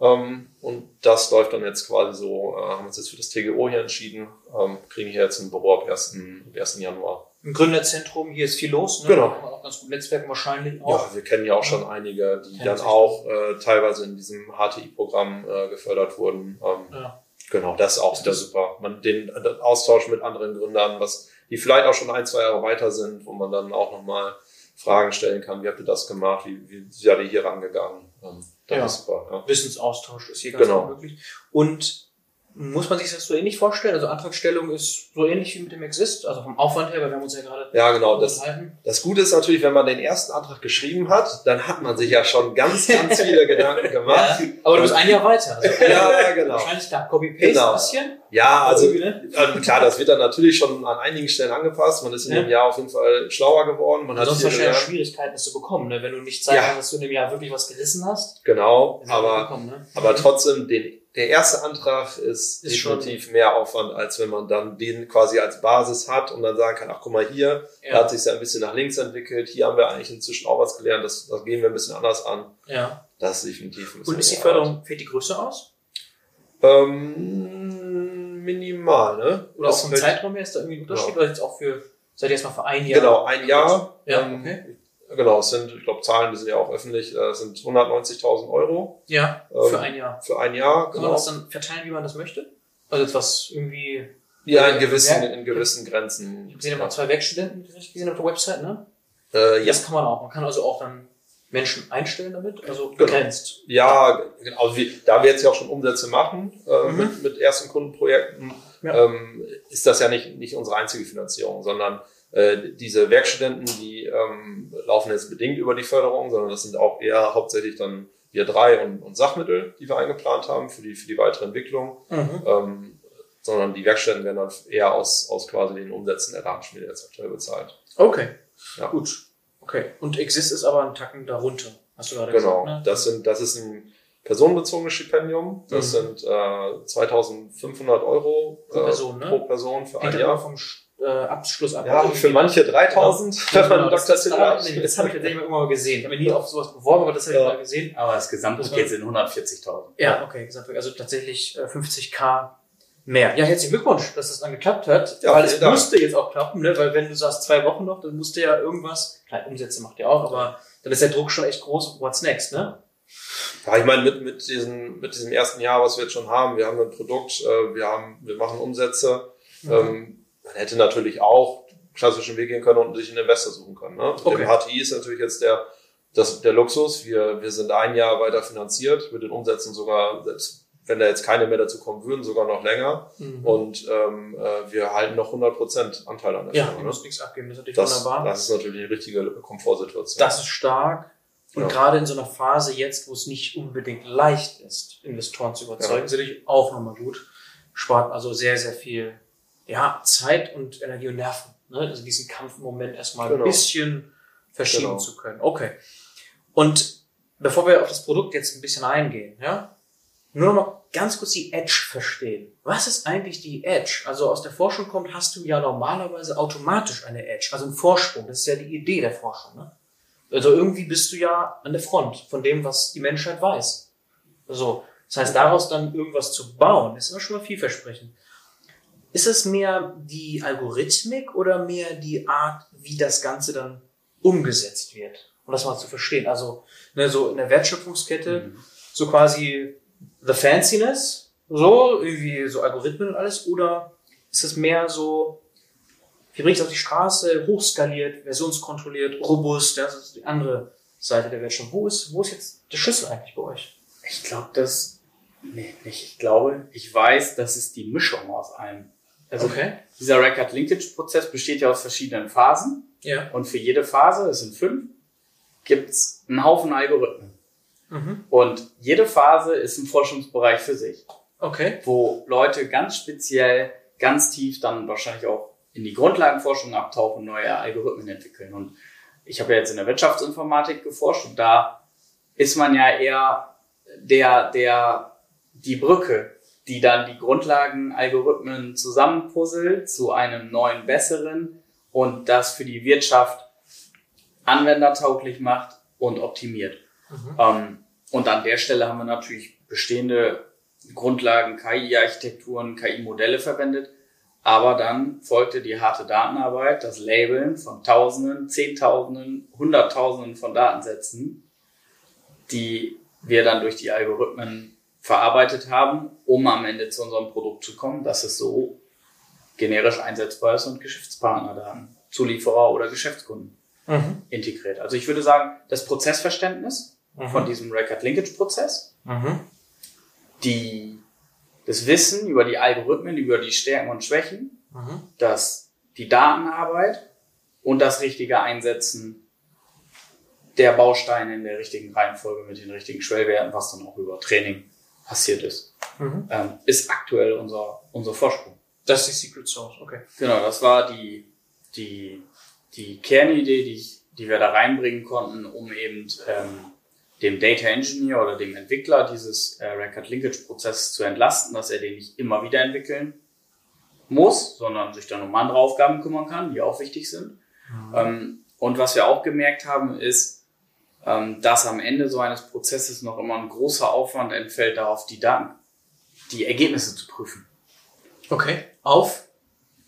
Ähm, und das läuft dann jetzt quasi so, äh, haben uns jetzt für das TGO hier entschieden, ähm, kriegen hier jetzt ein Büro ab 1. 1. Januar. Im Gründerzentrum, hier ist viel los, ne? Genau. Auch ganz gut Netzwerk wahrscheinlich auch. Ja, wir kennen ja auch schon einige, die dann auch äh, teilweise in diesem HTI-Programm äh, gefördert wurden. Ähm, ja. Genau, das ist auch wieder super. Man den, den Austausch mit anderen Gründern, was die vielleicht auch schon ein, zwei Jahre weiter sind, wo man dann auch nochmal Fragen stellen kann, wie habt ihr das gemacht, wie, wie seid ihr hier rangegangen? Ähm, das ja. ist super. Ja. Wissensaustausch ist hier ganz genau. möglich. Und muss man sich das so ähnlich vorstellen? Also Antragstellung ist so ähnlich wie mit dem Exist, also vom Aufwand her, weil wir haben uns ja gerade Ja, genau. Das, das Gute ist natürlich, wenn man den ersten Antrag geschrieben hat, dann hat man sich ja schon ganz, ganz viele (laughs) Gedanken gemacht. Ja, aber du bist ein Jahr weiter. Also ja, (laughs) genau. Wahrscheinlich da Copy-Paste genau. ein bisschen. Ja, also ne? klar, das wird dann natürlich schon an einigen Stellen angepasst. Man ist in ja. dem Jahr auf jeden Fall schlauer geworden. Man hat sonst wahrscheinlich Schwierigkeiten, das zu bekommen, ne? wenn du nicht zeigen ja. dass du in dem Jahr wirklich was gerissen hast. Genau, aber, ne? aber trotzdem den der erste Antrag ist, ist definitiv schon. mehr Aufwand, als wenn man dann den quasi als Basis hat und dann sagen kann, ach guck mal hier, ja. da hat sich ja ein bisschen nach links entwickelt, hier haben wir eigentlich inzwischen auch was gelernt, das, das gehen wir ein bisschen anders an. Ja. Das ist definitiv ein bisschen Und ist die Förderung, fällt die Größe aus? Ähm, minimal, ne? Oder auch vom Zeitraum her ist da irgendwie ein Unterschied? Ja. Oder jetzt auch für, seid ihr erstmal für ein Jahr? Genau, ein Jahr. Ja, ähm, okay. Genau, es sind, ich glaube, Zahlen, die sind ja auch öffentlich, äh, sind 190.000 Euro. Ja, Ähm, für ein Jahr. Für ein Jahr, Kann man genau. das dann verteilen, wie man das möchte? Also jetzt was irgendwie. Ja, in gewissen, Ja. in gewissen Grenzen. Ich habe gesehen, immer zwei Werkstudenten, die ich gesehen auf der Website, ne? Äh, ja, Das kann man auch. Man kann also auch dann Menschen einstellen damit, also begrenzt. ja, genau. Also da wir jetzt ja auch schon Umsätze machen äh, Mhm. mit, mit ersten Kundenprojekten, Ja. ähm, ist das ja nicht, nicht unsere einzige Finanzierung, sondern äh, diese Werkstudenten, die ähm, laufen jetzt bedingt über die Förderung, sondern das sind auch eher hauptsächlich dann wir drei und, und Sachmittel, die wir eingeplant haben für die, für die weitere Entwicklung. Mhm. Ähm, sondern die Werkstätten werden dann eher aus, aus quasi den Umsätzen der Datenschmiede jetzt aktuell bezahlt. Okay. Ja. Gut. Okay. Und Exist ist aber ein Tacken darunter, hast du gerade Genau, gesagt. Ne? das, sind, das ist ein personenbezogenes Stipendium. Das Mhm. sind äh, 2500 Euro Pro Person, ne? pro Person für Hängt ein aber Jahr. vom äh, Abschluss ab. Ja, für manche 3000, wenn man Genau, einen das, das, Doktortitel das, hat. das habe ich tatsächlich immer mal gesehen. Ich habe mich nie auf sowas beworben, aber das habe ich Ja. mal gesehen. Aber das Gesamtpaket sind 140.000. Ja, okay, gesagt. Also tatsächlich äh, 50k mehr. Ja, herzlichen Glückwunsch, dass das dann geklappt hat. Ja, weil es Dank. musste jetzt auch klappen, ne? Weil wenn du sagst zwei Wochen noch, dann musste ja irgendwas, klar, Umsätze macht ihr auch, aber dann ist der Druck schon echt groß. What's next, ne? Ja, ich meine, mit, mit, diesem, mit diesem ersten Jahr, was wir jetzt schon haben, wir haben ein Produkt, äh, wir, haben, wir machen Umsätze. Mhm. Ähm, man hätte natürlich auch klassischen Weg gehen können und sich einen Investor suchen können. Ne? Okay. Dem HTI ist natürlich jetzt der, das, der Luxus. Wir, wir sind ein Jahr weiter finanziert, mit den Umsätzen sogar, selbst wenn da jetzt keine mehr dazu kommen würden, sogar noch länger. Mhm. Und ähm, äh, wir halten noch 100% Anteil an der ja, Firma, du ne? musst nichts abgeben, das ist natürlich das, wunderbar. das ist natürlich eine richtige Komfortsituation. Das ist stark. Und Ja. gerade in so einer Phase jetzt, wo es nicht unbedingt leicht ist, Investoren zu überzeugen, Ja. ist natürlich auch nochmal gut. Spart also sehr, sehr viel ja, Zeit und Energie und Nerven. Ne? Also diesen Kampfmoment erstmal Genau. ein bisschen verschieben Genau. zu können. Okay. Und bevor wir auf das Produkt jetzt ein bisschen eingehen, ja, nur noch mal ganz kurz die Edge verstehen. Was ist eigentlich die Edge? Also aus der Forschung kommt, hast du ja normalerweise automatisch eine Edge, also einen Vorsprung. Das ist ja die Idee der Forschung. Ne? Also irgendwie bist du ja an der Front von dem, was die Menschheit weiß. So. Das heißt, daraus dann irgendwas zu bauen, ist immer schon mal vielversprechend. Ist es mehr die Algorithmik oder mehr die Art, wie das Ganze dann umgesetzt wird? Um das mal zu verstehen. Also, ne, so in der Wertschöpfungskette, so quasi the fanciness, so, irgendwie so Algorithmen und alles, oder ist es mehr so, wie bringe ich es auf die Straße, hochskaliert, versionskontrolliert, robust, das ist die andere Seite der Wertschöpfung. Wo ist, wo ist jetzt der Schlüssel eigentlich bei euch? Ich glaube, das. Nee, nicht. Ich glaube, ich weiß, das ist die Mischung aus allem. Also Okay. dieser Record Linkage Prozess besteht ja aus verschiedenen Phasen. Ja. Und für jede Phase, es sind fünf, gibt's einen Haufen Algorithmen. Mhm. Und jede Phase ist ein Forschungsbereich für sich, Okay. wo Leute ganz speziell, ganz tief dann wahrscheinlich auch in die Grundlagenforschung abtauchen, neue Algorithmen entwickeln. Und ich habe ja jetzt in der Wirtschaftsinformatik geforscht und da ist man ja eher der, der, die Brücke, die dann die Grundlagenalgorithmen zusammenpuzzelt zu einem neuen, besseren und das für die Wirtschaft anwendertauglich macht und optimiert. Mhm. Ähm, und an der Stelle haben wir natürlich bestehende Grundlagen, KI-Architekturen, KI-Modelle verwendet. Aber dann folgte die harte Datenarbeit, das Labeln von Tausenden, Zehntausenden, Hunderttausenden von Datensätzen, die wir dann durch die Algorithmen verarbeitet haben, um am Ende zu unserem Produkt zu kommen, dass es so generisch einsetzbar ist und Geschäftspartnerdaten, Zulieferer oder Geschäftskunden Mhm. integriert. Also ich würde sagen, das Prozessverständnis von diesem Record Linkage Prozess, Mhm. die, das Wissen über die Algorithmen, über die Stärken und Schwächen, Mhm. das, die Datenarbeit und das richtige Einsetzen der Bausteine in der richtigen Reihenfolge mit den richtigen Schwellwerten, was dann auch über Training passiert ist, Mhm. ähm, ist aktuell unser, unser Vorsprung. Das ist die Secret Source, okay. Genau, das war die, die, die Kernidee, die, ich, die wir da reinbringen konnten, um eben ähm, dem Data Engineer oder dem Entwickler dieses äh, Record Linkage Prozesses zu entlasten, dass er den nicht immer wieder entwickeln muss, sondern sich dann um andere Aufgaben kümmern kann, die auch wichtig sind. Ähm, und was wir auch gemerkt haben, ist, ähm, dass am Ende so eines Prozesses noch immer ein großer Aufwand entfällt, darauf die Daten, die Ergebnisse zu prüfen. Okay. Auf.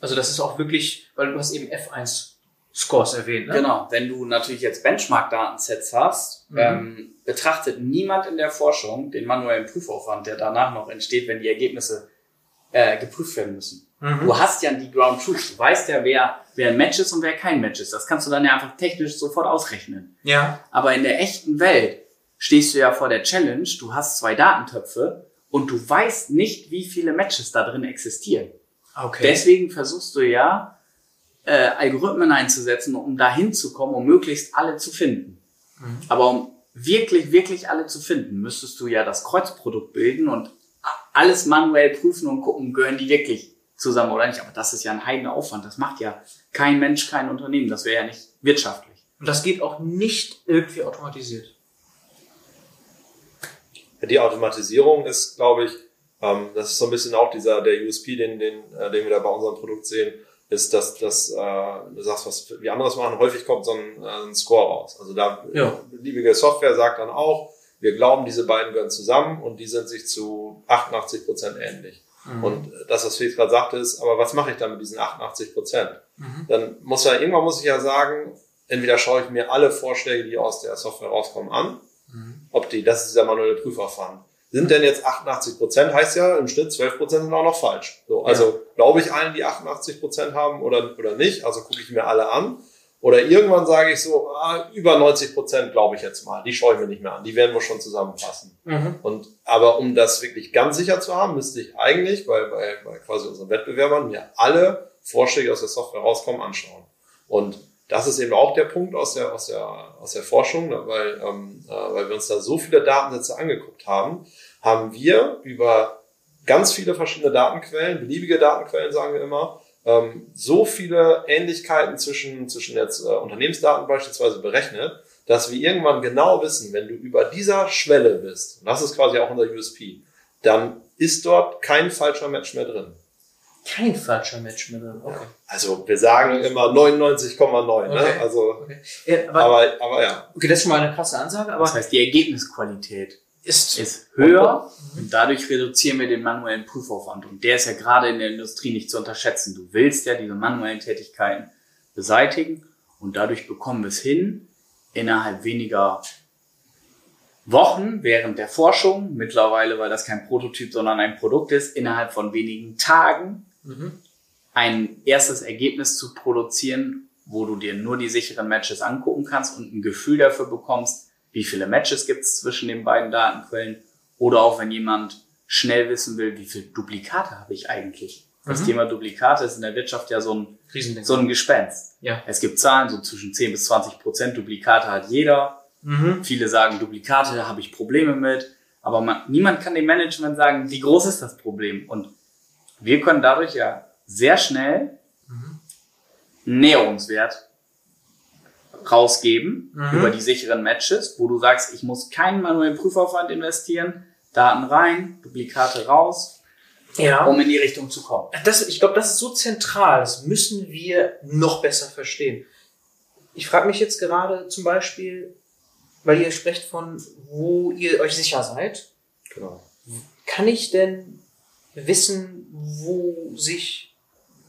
Also das ist auch wirklich, weil du hast eben F1 Scores erwähnt. Ne? Genau, wenn du natürlich jetzt Benchmark-Datensets hast, mhm. ähm, betrachtet niemand in der Forschung den manuellen Prüfaufwand, der danach noch entsteht, wenn die Ergebnisse äh, geprüft werden müssen. Mhm. Du hast ja die Ground Truth. Du weißt ja, wer, wer ein Match ist und wer kein Match ist. Das kannst du dann ja einfach technisch sofort ausrechnen. Ja. Aber in der echten Welt stehst du ja vor der Challenge, du hast zwei Datentöpfe und du weißt nicht, wie viele Matches da drin existieren. Okay. Deswegen versuchst du ja, äh, Algorithmen einzusetzen, um da hinzukommen, um möglichst alle zu finden. Mhm. Aber um wirklich, wirklich alle zu finden, müsstest du ja das Kreuzprodukt bilden und alles manuell prüfen und gucken, gehören die wirklich zusammen oder nicht. Aber das ist ja ein heiden Aufwand. Das macht ja kein Mensch, kein Unternehmen. Das wäre ja nicht wirtschaftlich. Und das geht auch nicht irgendwie automatisiert. Die Automatisierung ist, glaube ich, ähm, das ist so ein bisschen auch dieser der USP, den, den, äh, den wir da bei unserem Produkt sehen, ist, dass, dass äh, du sagst, was wir anderes machen, häufig kommt so ein, äh, ein Score raus. Also da ja. beliebige Software sagt dann auch, wir glauben, diese beiden gehören zusammen und die sind sich zu 88 Prozent ähnlich. Mhm. Und das, was Felix gerade sagte, ist, aber was mache ich dann mit diesen 88 Prozent? Mhm. Dann muss ja, irgendwann muss ich ja sagen, entweder schaue ich mir alle Vorschläge, die aus der Software rauskommen, an, mhm. ob die, das ist dieser manuelle Prüfaufwand. Sind denn jetzt 88 Prozent, heißt ja im Schnitt 12 Prozent sind auch noch falsch. So, also ja. glaube ich allen, die 88 Prozent haben oder, oder nicht, also gucke ich mir alle an. Oder irgendwann sage ich so, ah, über 90 Prozent glaube ich jetzt mal, die schaue ich mir nicht mehr an, die werden wir schon zusammenfassen. Mhm. Und, aber um das wirklich ganz sicher zu haben, müsste ich eigentlich bei, bei, bei quasi unseren Wettbewerbern mir alle Vorschläge aus der Software rauskommen anschauen. Und das ist eben auch der Punkt aus der, aus der, aus der Forschung, ne, weil, ähm, äh, weil wir uns da so viele Datensätze angeguckt haben, haben wir über ganz viele verschiedene Datenquellen, beliebige Datenquellen sagen wir immer, ähm, so viele Ähnlichkeiten zwischen, zwischen jetzt äh, Unternehmensdaten beispielsweise berechnet, dass wir irgendwann genau wissen, wenn du über dieser Schwelle bist, und das ist quasi auch unser USP, dann ist dort kein falscher Match mehr drin. Kein falscher Match mehr drin, okay. Also wir sagen immer 99,9, ne? okay. Also, okay. ja, aber, aber, aber ja. Okay, das ist schon mal eine krasse Ansage, aber. Das heißt, die Ergebnisqualität ist, ist höher und dadurch reduzieren wir den manuellen Prüfaufwand. Und der ist ja gerade in der Industrie nicht zu unterschätzen. Du willst ja diese manuellen Tätigkeiten beseitigen und dadurch bekommen wir es hin, innerhalb weniger Wochen während der Forschung, mittlerweile, weil das kein Prototyp, sondern ein Produkt ist, innerhalb von wenigen Tagen mhm. ein erstes Ergebnis zu produzieren, wo du dir nur die sicheren Matches angucken kannst und ein Gefühl dafür bekommst, wie viele Matches gibt es zwischen den beiden Datenquellen oder auch wenn jemand schnell wissen will, wie viele Duplikate habe ich eigentlich. Das mhm. Thema Duplikate ist in der Wirtschaft ja so ein, so ein Gespenst. Ja. Es gibt Zahlen, so zwischen 10 bis 20 Prozent Duplikate hat jeder. Mhm. Viele sagen, Duplikate habe ich Probleme mit. Aber man, niemand kann dem Management sagen, wie groß ist das Problem. Und wir können dadurch ja sehr schnell mhm. Näherungswert rausgeben mhm. über die sicheren Matches, wo du sagst, ich muss keinen manuellen Prüfaufwand investieren, Daten rein, Duplikate raus, ja. um in die Richtung zu kommen. Das, ich glaube, das ist so zentral, das müssen wir noch besser verstehen. Ich frage mich jetzt gerade zum Beispiel, weil ihr sprecht von, wo ihr euch sicher seid. Genau. Kann ich denn wissen, wo sich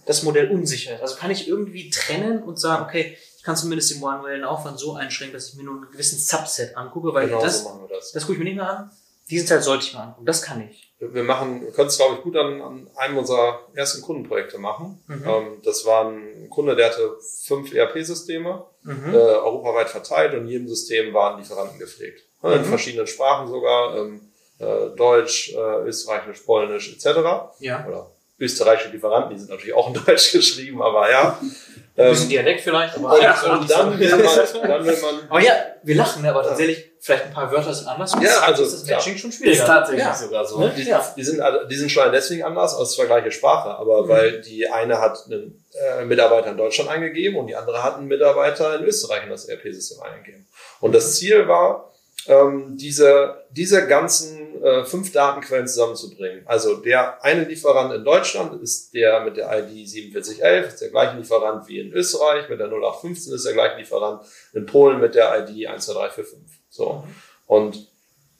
das Modell unsicher ist? Also kann ich irgendwie trennen und sagen, okay, ich kann zumindest den manuellen Aufwand so einschränken, dass ich mir nur einen gewissen Subset angucke, weil genau das, so das. das gucke ich mir nicht mehr an. Diesen Teil sollte ich mir angucken. Das kann ich. Wir machen, wir können es glaube ich gut an, an einem unserer ersten Kundenprojekte machen. Mhm. Ähm, das war ein Kunde, der hatte fünf ERP-Systeme, mhm. äh, europaweit verteilt und in jedem System waren Lieferanten gepflegt. Mhm. In verschiedenen Sprachen sogar, ähm, äh, Deutsch, äh, Österreichisch, Polnisch etc. Ja. Oder österreichische Lieferanten, die sind natürlich auch in (laughs) Deutsch geschrieben, aber ja. (laughs) Ein bisschen ähm, Dialekt vielleicht, aber und, und dann, will man, (laughs) dann will man. Aber ja, wir lachen, aber tatsächlich, vielleicht ein paar Wörter sind anders. Ja, also ist das Matching schon schwieriger. Ist tatsächlich ja. sogar so. Ne? Die, ja. die, sind, die sind schon deswegen anders, aus zwar gleiche Sprache, aber mhm. weil die eine hat einen äh, Mitarbeiter in Deutschland eingegeben und die andere hat einen Mitarbeiter in Österreich in das ERP-System eingegeben. Und das Ziel war, ähm, diese, diese ganzen äh, fünf Datenquellen zusammenzubringen. Also der eine Lieferant in Deutschland ist der mit der ID 4711, ist der gleiche Lieferant wie in Österreich, mit der 0815 ist der gleiche Lieferant, in Polen mit der ID 12345. So. Und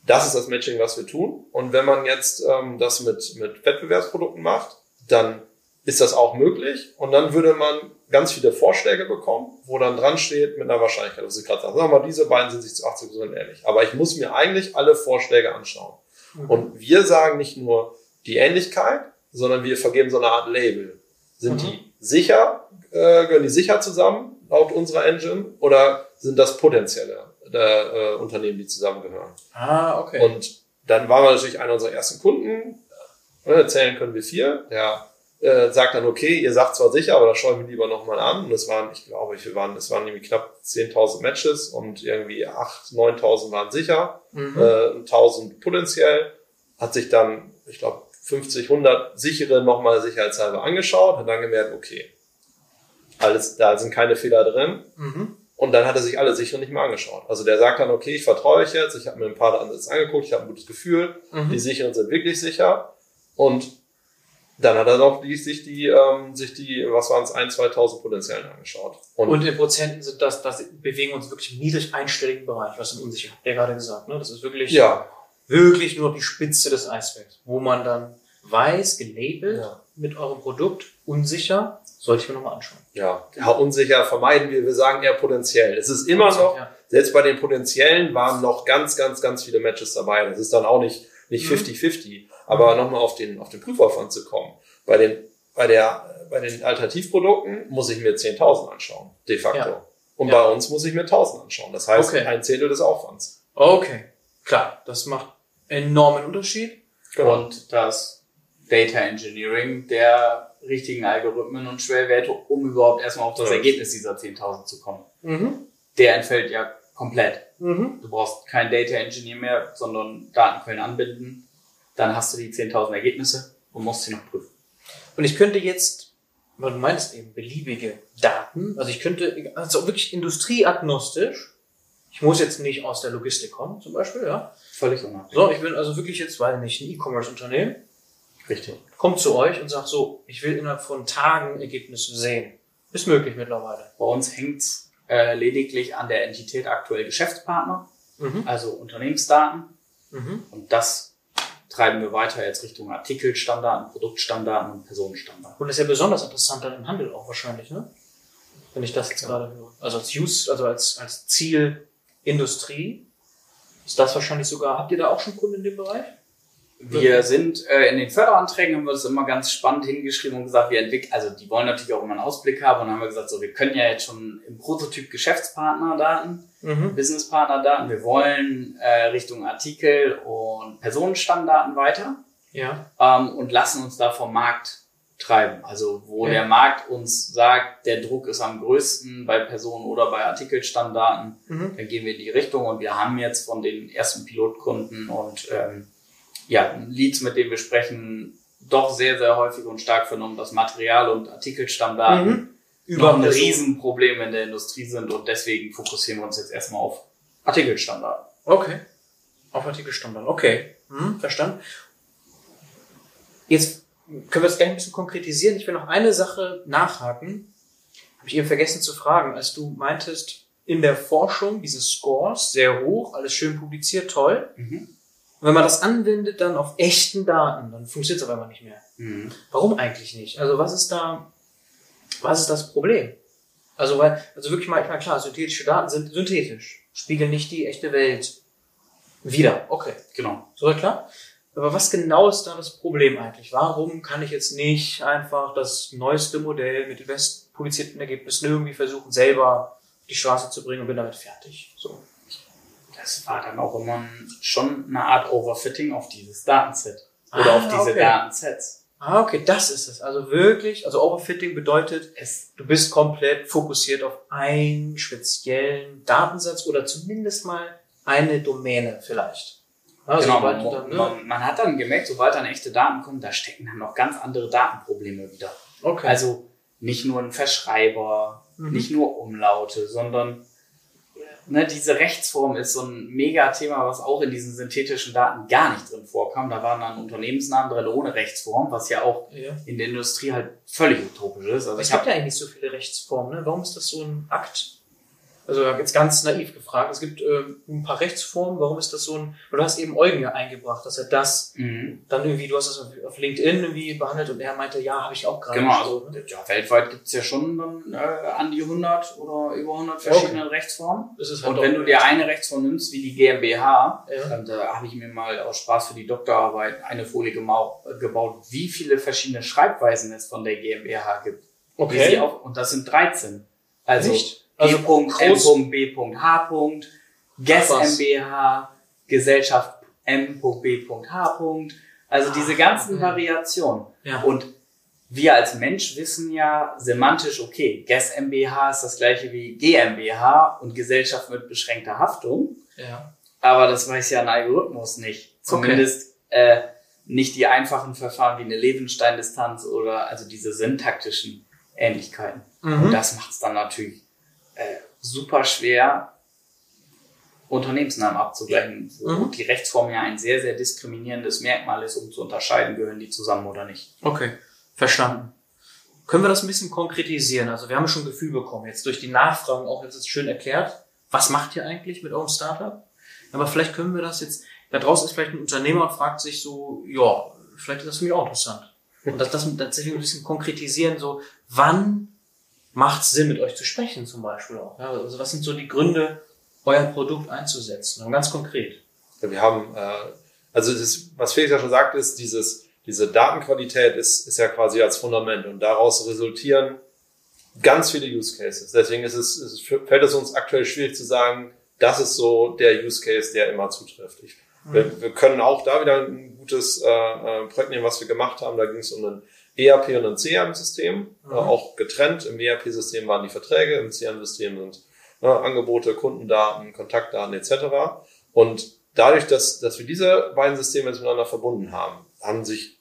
das ist das Matching, was wir tun. Und wenn man jetzt ähm, das mit, mit Wettbewerbsprodukten macht, dann ist das auch möglich. Und dann würde man ganz viele Vorschläge bekommen, wo dann dran steht mit einer Wahrscheinlichkeit, was ich gerade sage, sagen wir mal, diese beiden sind sich zu 80 Prozent ähnlich. Aber ich muss mir eigentlich alle Vorschläge anschauen. Mhm. Und wir sagen nicht nur die Ähnlichkeit, sondern wir vergeben so eine Art Label. Sind mhm. die sicher, äh, gehören die sicher zusammen, laut unserer Engine, oder sind das potenzielle äh, Unternehmen, die zusammengehören? Ah, okay. Und dann waren wir natürlich einer unserer ersten Kunden, äh, zählen können wir vier, der äh, sagt dann, okay, ihr sagt zwar sicher, aber das schaue ich mir lieber nochmal an. Und es waren, ich glaube, wie viel waren, es waren irgendwie knapp 10.000 Matches und irgendwie 8.000, 9.000 waren sicher, mhm. äh, 1.000 potenziell. Hat sich dann, ich glaube, 50, 100 sichere nochmal sicherheitshalber angeschaut, hat dann gemerkt, okay, alles, da sind keine Fehler drin. Mhm. Und dann hat er sich alle sicher nicht mehr angeschaut. Also der sagt dann, okay, ich vertraue euch jetzt, ich habe mir ein paar Ansätze angeguckt, ich habe ein gutes Gefühl, mhm. die sicheren sind wirklich sicher. Und dann hat er noch die, sich die, ähm, sich die, was waren es, 1, 2000 Potenzialen angeschaut. Und, und in Prozenten sind das, das bewegen uns wirklich im niedrig einstelligen Bereich, was sind unsicher. Der gerade gesagt, ne? Das ist wirklich, ja. wirklich nur die Spitze des Eisbergs, wo man dann weiß, gelabelt ja. mit eurem Produkt, unsicher, sollte ich mir nochmal anschauen. Ja, ja, unsicher vermeiden wir, wir sagen eher potenziell. Es ist immer noch, ja. selbst bei den potenziellen waren noch ganz, ganz, ganz viele Matches dabei. Das ist dann auch nicht, nicht 50-50. Mhm. Aber nochmal auf den, auf den Prüfaufwand zu kommen. Bei den, bei der, bei den Alternativprodukten muss ich mir 10.000 anschauen, de facto. Ja. Und ja. bei uns muss ich mir 1.000 anschauen. Das heißt, okay. ein Zehntel des Aufwands. Okay. Klar, das macht enormen Unterschied. Genau. Und das Data Engineering der richtigen Algorithmen und Schwellwerte, um überhaupt erstmal auf das ja. Ergebnis dieser 10.000 zu kommen. Mhm. Der entfällt ja komplett. Mhm. Du brauchst kein Data Engineer mehr, sondern Datenquellen anbinden dann hast du die 10.000 Ergebnisse und musst sie noch prüfen. Und ich könnte jetzt, weil du meinst eben beliebige Daten, also ich könnte, also wirklich industrieagnostisch, ich muss jetzt nicht aus der Logistik kommen, zum Beispiel, ja. Völlig unabhängig. So, ich bin also wirklich jetzt, weil nicht ein E-Commerce-Unternehmen. Richtig. Kommt zu euch und sagt so, ich will innerhalb von Tagen Ergebnisse sehen. Ist möglich mittlerweile. Bei uns hängt's äh, lediglich an der Entität aktuell Geschäftspartner, mhm. also Unternehmensdaten. Mhm. Und das treiben wir weiter jetzt Richtung Artikelstandarden, Produktstandarden und Personenstandarden. Und das ist ja besonders interessant dann im Handel auch wahrscheinlich, ne? Wenn ich das jetzt ja. gerade höre. Also als Use, also als, als Ziel Industrie, ist das wahrscheinlich sogar, habt ihr da auch schon Kunden in dem Bereich? Wir sind äh, in den Förderanträgen haben wir das immer ganz spannend hingeschrieben und gesagt, wir entwickeln, also die wollen natürlich auch immer einen Ausblick haben und dann haben wir gesagt, so wir können ja jetzt schon im Prototyp Geschäftspartnerdaten, mhm. Businesspartnerdaten, wir wollen äh, Richtung Artikel und Personenstammdaten weiter ja. ähm, und lassen uns da vom Markt treiben. Also wo ja. der Markt uns sagt, der Druck ist am größten bei Personen oder bei Artikelstammdaten, mhm. dann gehen wir in die Richtung und wir haben jetzt von den ersten Pilotkunden und ähm, ja, Leads, mit denen wir sprechen, doch sehr, sehr häufig und stark vernommen, dass Material- und Artikelstammdaten mhm. über ein Riesenproblem in der Industrie sind und deswegen fokussieren wir uns jetzt erstmal auf Artikelstammdaten. Okay. Auf Artikelstammdaten. Okay. Hm, verstanden. Jetzt können wir es gleich ein bisschen konkretisieren. Ich will noch eine Sache nachhaken. Habe ich eben vergessen zu fragen, als du meintest, in der Forschung diese Scores sehr hoch, alles schön publiziert, toll. Mhm. Und wenn man das anwendet dann auf echten Daten, dann funktioniert es auf einmal nicht mehr. Mhm. Warum eigentlich nicht? Also was ist da, was ist das Problem? Also weil, also wirklich mal, ich meine, klar, synthetische Daten sind synthetisch, spiegeln nicht die echte Welt wieder. Okay, genau. So klar. Aber was genau ist da das Problem eigentlich? Warum kann ich jetzt nicht einfach das neueste Modell mit den bestpublizierten Ergebnissen irgendwie versuchen, selber auf die Straße zu bringen und bin damit fertig? So das war dann auch immer schon eine Art Overfitting auf dieses Datenset. Oder ah, auf diese okay. Datensets. Ah, okay, das ist es. Also wirklich, also Overfitting bedeutet, es, du bist komplett fokussiert auf einen speziellen Datensatz oder zumindest mal eine Domäne vielleicht. Also genau, man, dann, ne? man, man, hat dann gemerkt, sobald dann echte Daten kommen, da stecken dann noch ganz andere Datenprobleme wieder. Okay. Also nicht nur ein Verschreiber, mhm. nicht nur Umlaute, sondern ne, diese Rechtsform ist so ein Mega-Thema, was auch in diesen synthetischen Daten gar nicht drin vorkam. Da waren dann Unternehmensnamen drin ohne Rechtsform, was ja auch ja. in der Industrie halt völlig utopisch ist. Also es gibt ja eigentlich so viele Rechtsformen. Ne? Warum ist das so ein Akt? Also jetzt ganz naiv gefragt. Es gibt äh, ein paar Rechtsformen. Warum ist das so ein? Du hast eben Eugen ja eingebracht, dass er das mhm. dann irgendwie, du hast das auf LinkedIn irgendwie behandelt und er meinte, ja, habe ich auch gerade. Genau. So, ne? Ja, weltweit gibt's ja schon dann, äh, an die 100 oder über 100 verschiedene okay. Rechtsformen. Halt und wenn du dir eine Rechtsform nimmst, wie die GmbH, ja. dann da habe ich mir mal aus Spaß für die Doktorarbeit eine Folie gebaut, wie viele verschiedene Schreibweisen es von der GmbH gibt. Okay. Auch, und das sind 13. Also Nicht? Also G.M.B.H. Guess MBH, Gesellschaft M.B.H. Also diese ganzen ja. Variationen. Ja. Und wir als Mensch wissen ja semantisch, okay, Guess MBH ist das gleiche wie GmbH und Gesellschaft mit beschränkter Haftung. Ja. Aber das weiß ja ein Algorithmus nicht. Zumindest okay. äh, nicht die einfachen Verfahren wie eine Levenstein-Distanz oder also diese syntaktischen Ähnlichkeiten. Mhm. Und das macht es dann natürlich äh, super schwer, Unternehmensnamen abzugleichen, wo mhm. die Rechtsform ja ein sehr, sehr diskriminierendes Merkmal ist, um zu unterscheiden, gehören die zusammen oder nicht. Okay, verstanden. Können wir das ein bisschen konkretisieren? Also wir haben schon ein Gefühl bekommen, jetzt durch die Nachfragen auch jetzt ist schön erklärt, was macht ihr eigentlich mit eurem Startup? Aber vielleicht können wir das jetzt, da draußen ist vielleicht ein Unternehmer und fragt sich so, ja, vielleicht ist das für mich auch interessant. Und das, das tatsächlich ein bisschen konkretisieren, so, wann macht es Sinn, mit euch zu sprechen zum Beispiel auch? Ja, also was sind so die Gründe, euer Produkt einzusetzen? Und ganz konkret. Ja, wir haben, äh, also das, was Felix ja schon sagt, ist, dieses, diese Datenqualität ist, ist ja quasi als Fundament und daraus resultieren ganz viele Use Cases. Deswegen ist es, ist, fällt es uns aktuell schwierig zu sagen, das ist so der Use Case, der immer zutrifft. Ich, mhm. wir, wir können auch da wieder ein gutes äh, äh Projekt nehmen, was wir gemacht haben. Da ging es um einen ERP und ein CRM-System, mhm. äh, auch getrennt. Im ERP-System waren die Verträge, im CRM-System sind äh, Angebote, Kundendaten, Kontaktdaten etc. Und dadurch, dass, dass wir diese beiden Systeme miteinander verbunden haben, haben sich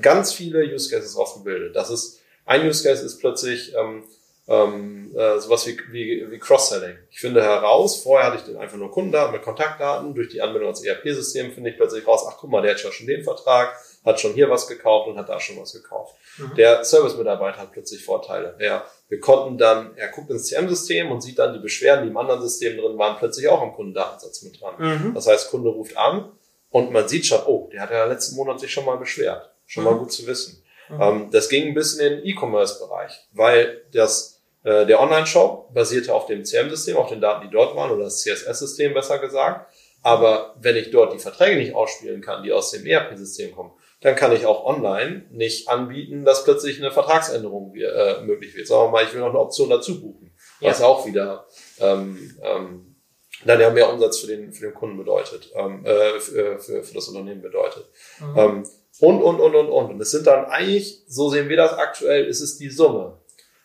ganz viele Use Cases ausgebildet. Das ist, ein Use Case ist plötzlich ähm, ähm, äh, sowas wie, wie, wie Cross-Selling. Ich finde heraus, vorher hatte ich dann einfach nur Kundendaten mit Kontaktdaten, durch die Anbindung als ERP-System finde ich plötzlich raus, ach guck mal, der hat ja schon den Vertrag, hat schon hier was gekauft und hat da schon was gekauft. Mhm. Der Service-Mitarbeiter hat plötzlich Vorteile. Ja, wir konnten dann, er guckt ins CM-System und sieht dann die Beschwerden, die im anderen System drin waren, plötzlich auch am Kundendatensatz mit dran. Mhm. Das heißt, Kunde ruft an und man sieht schon, oh, der hat ja letzten Monat sich schon mal beschwert. Schon mhm. mal gut zu wissen. Mhm. Ähm, das ging ein bisschen in den E-Commerce-Bereich, weil das äh, der Online-Shop basierte auf dem CM-System, auf den Daten, die dort waren, oder das CSS-System besser gesagt. Aber wenn ich dort die Verträge nicht ausspielen kann, die aus dem ERP-System kommen, dann kann ich auch online nicht anbieten, dass plötzlich eine Vertragsänderung äh, möglich wird. Sagen wir mal, ich will noch eine Option dazu buchen, was ja. auch wieder ähm, ähm, dann ja mehr Umsatz für den, für den Kunden bedeutet, ähm, äh, für, für, für das Unternehmen bedeutet. Mhm. Ähm, und, und, und, und, und. Und es sind dann eigentlich, so sehen wir das aktuell, ist es die Summe.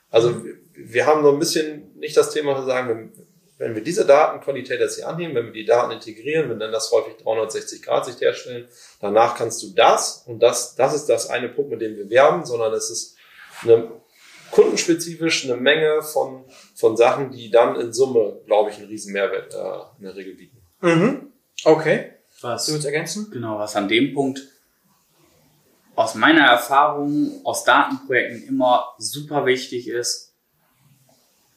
Also wir haben so ein bisschen nicht das Thema zu sagen, wenn wir diese Datenqualität jetzt hier annehmen, wenn wir die Daten integrieren, wir nennen das häufig 360 Grad Sicht herstellen, danach kannst du das und das, das ist das eine Punkt, mit dem wir werben, sondern es ist eine kundenspezifisch eine Menge von, von Sachen, die dann in Summe, glaube ich, einen riesen Mehrwert äh, in der Regel bieten. Mhm. Okay. Was, du uns ergänzen? Genau, was an dem Punkt aus meiner Erfahrung aus Datenprojekten immer super wichtig ist,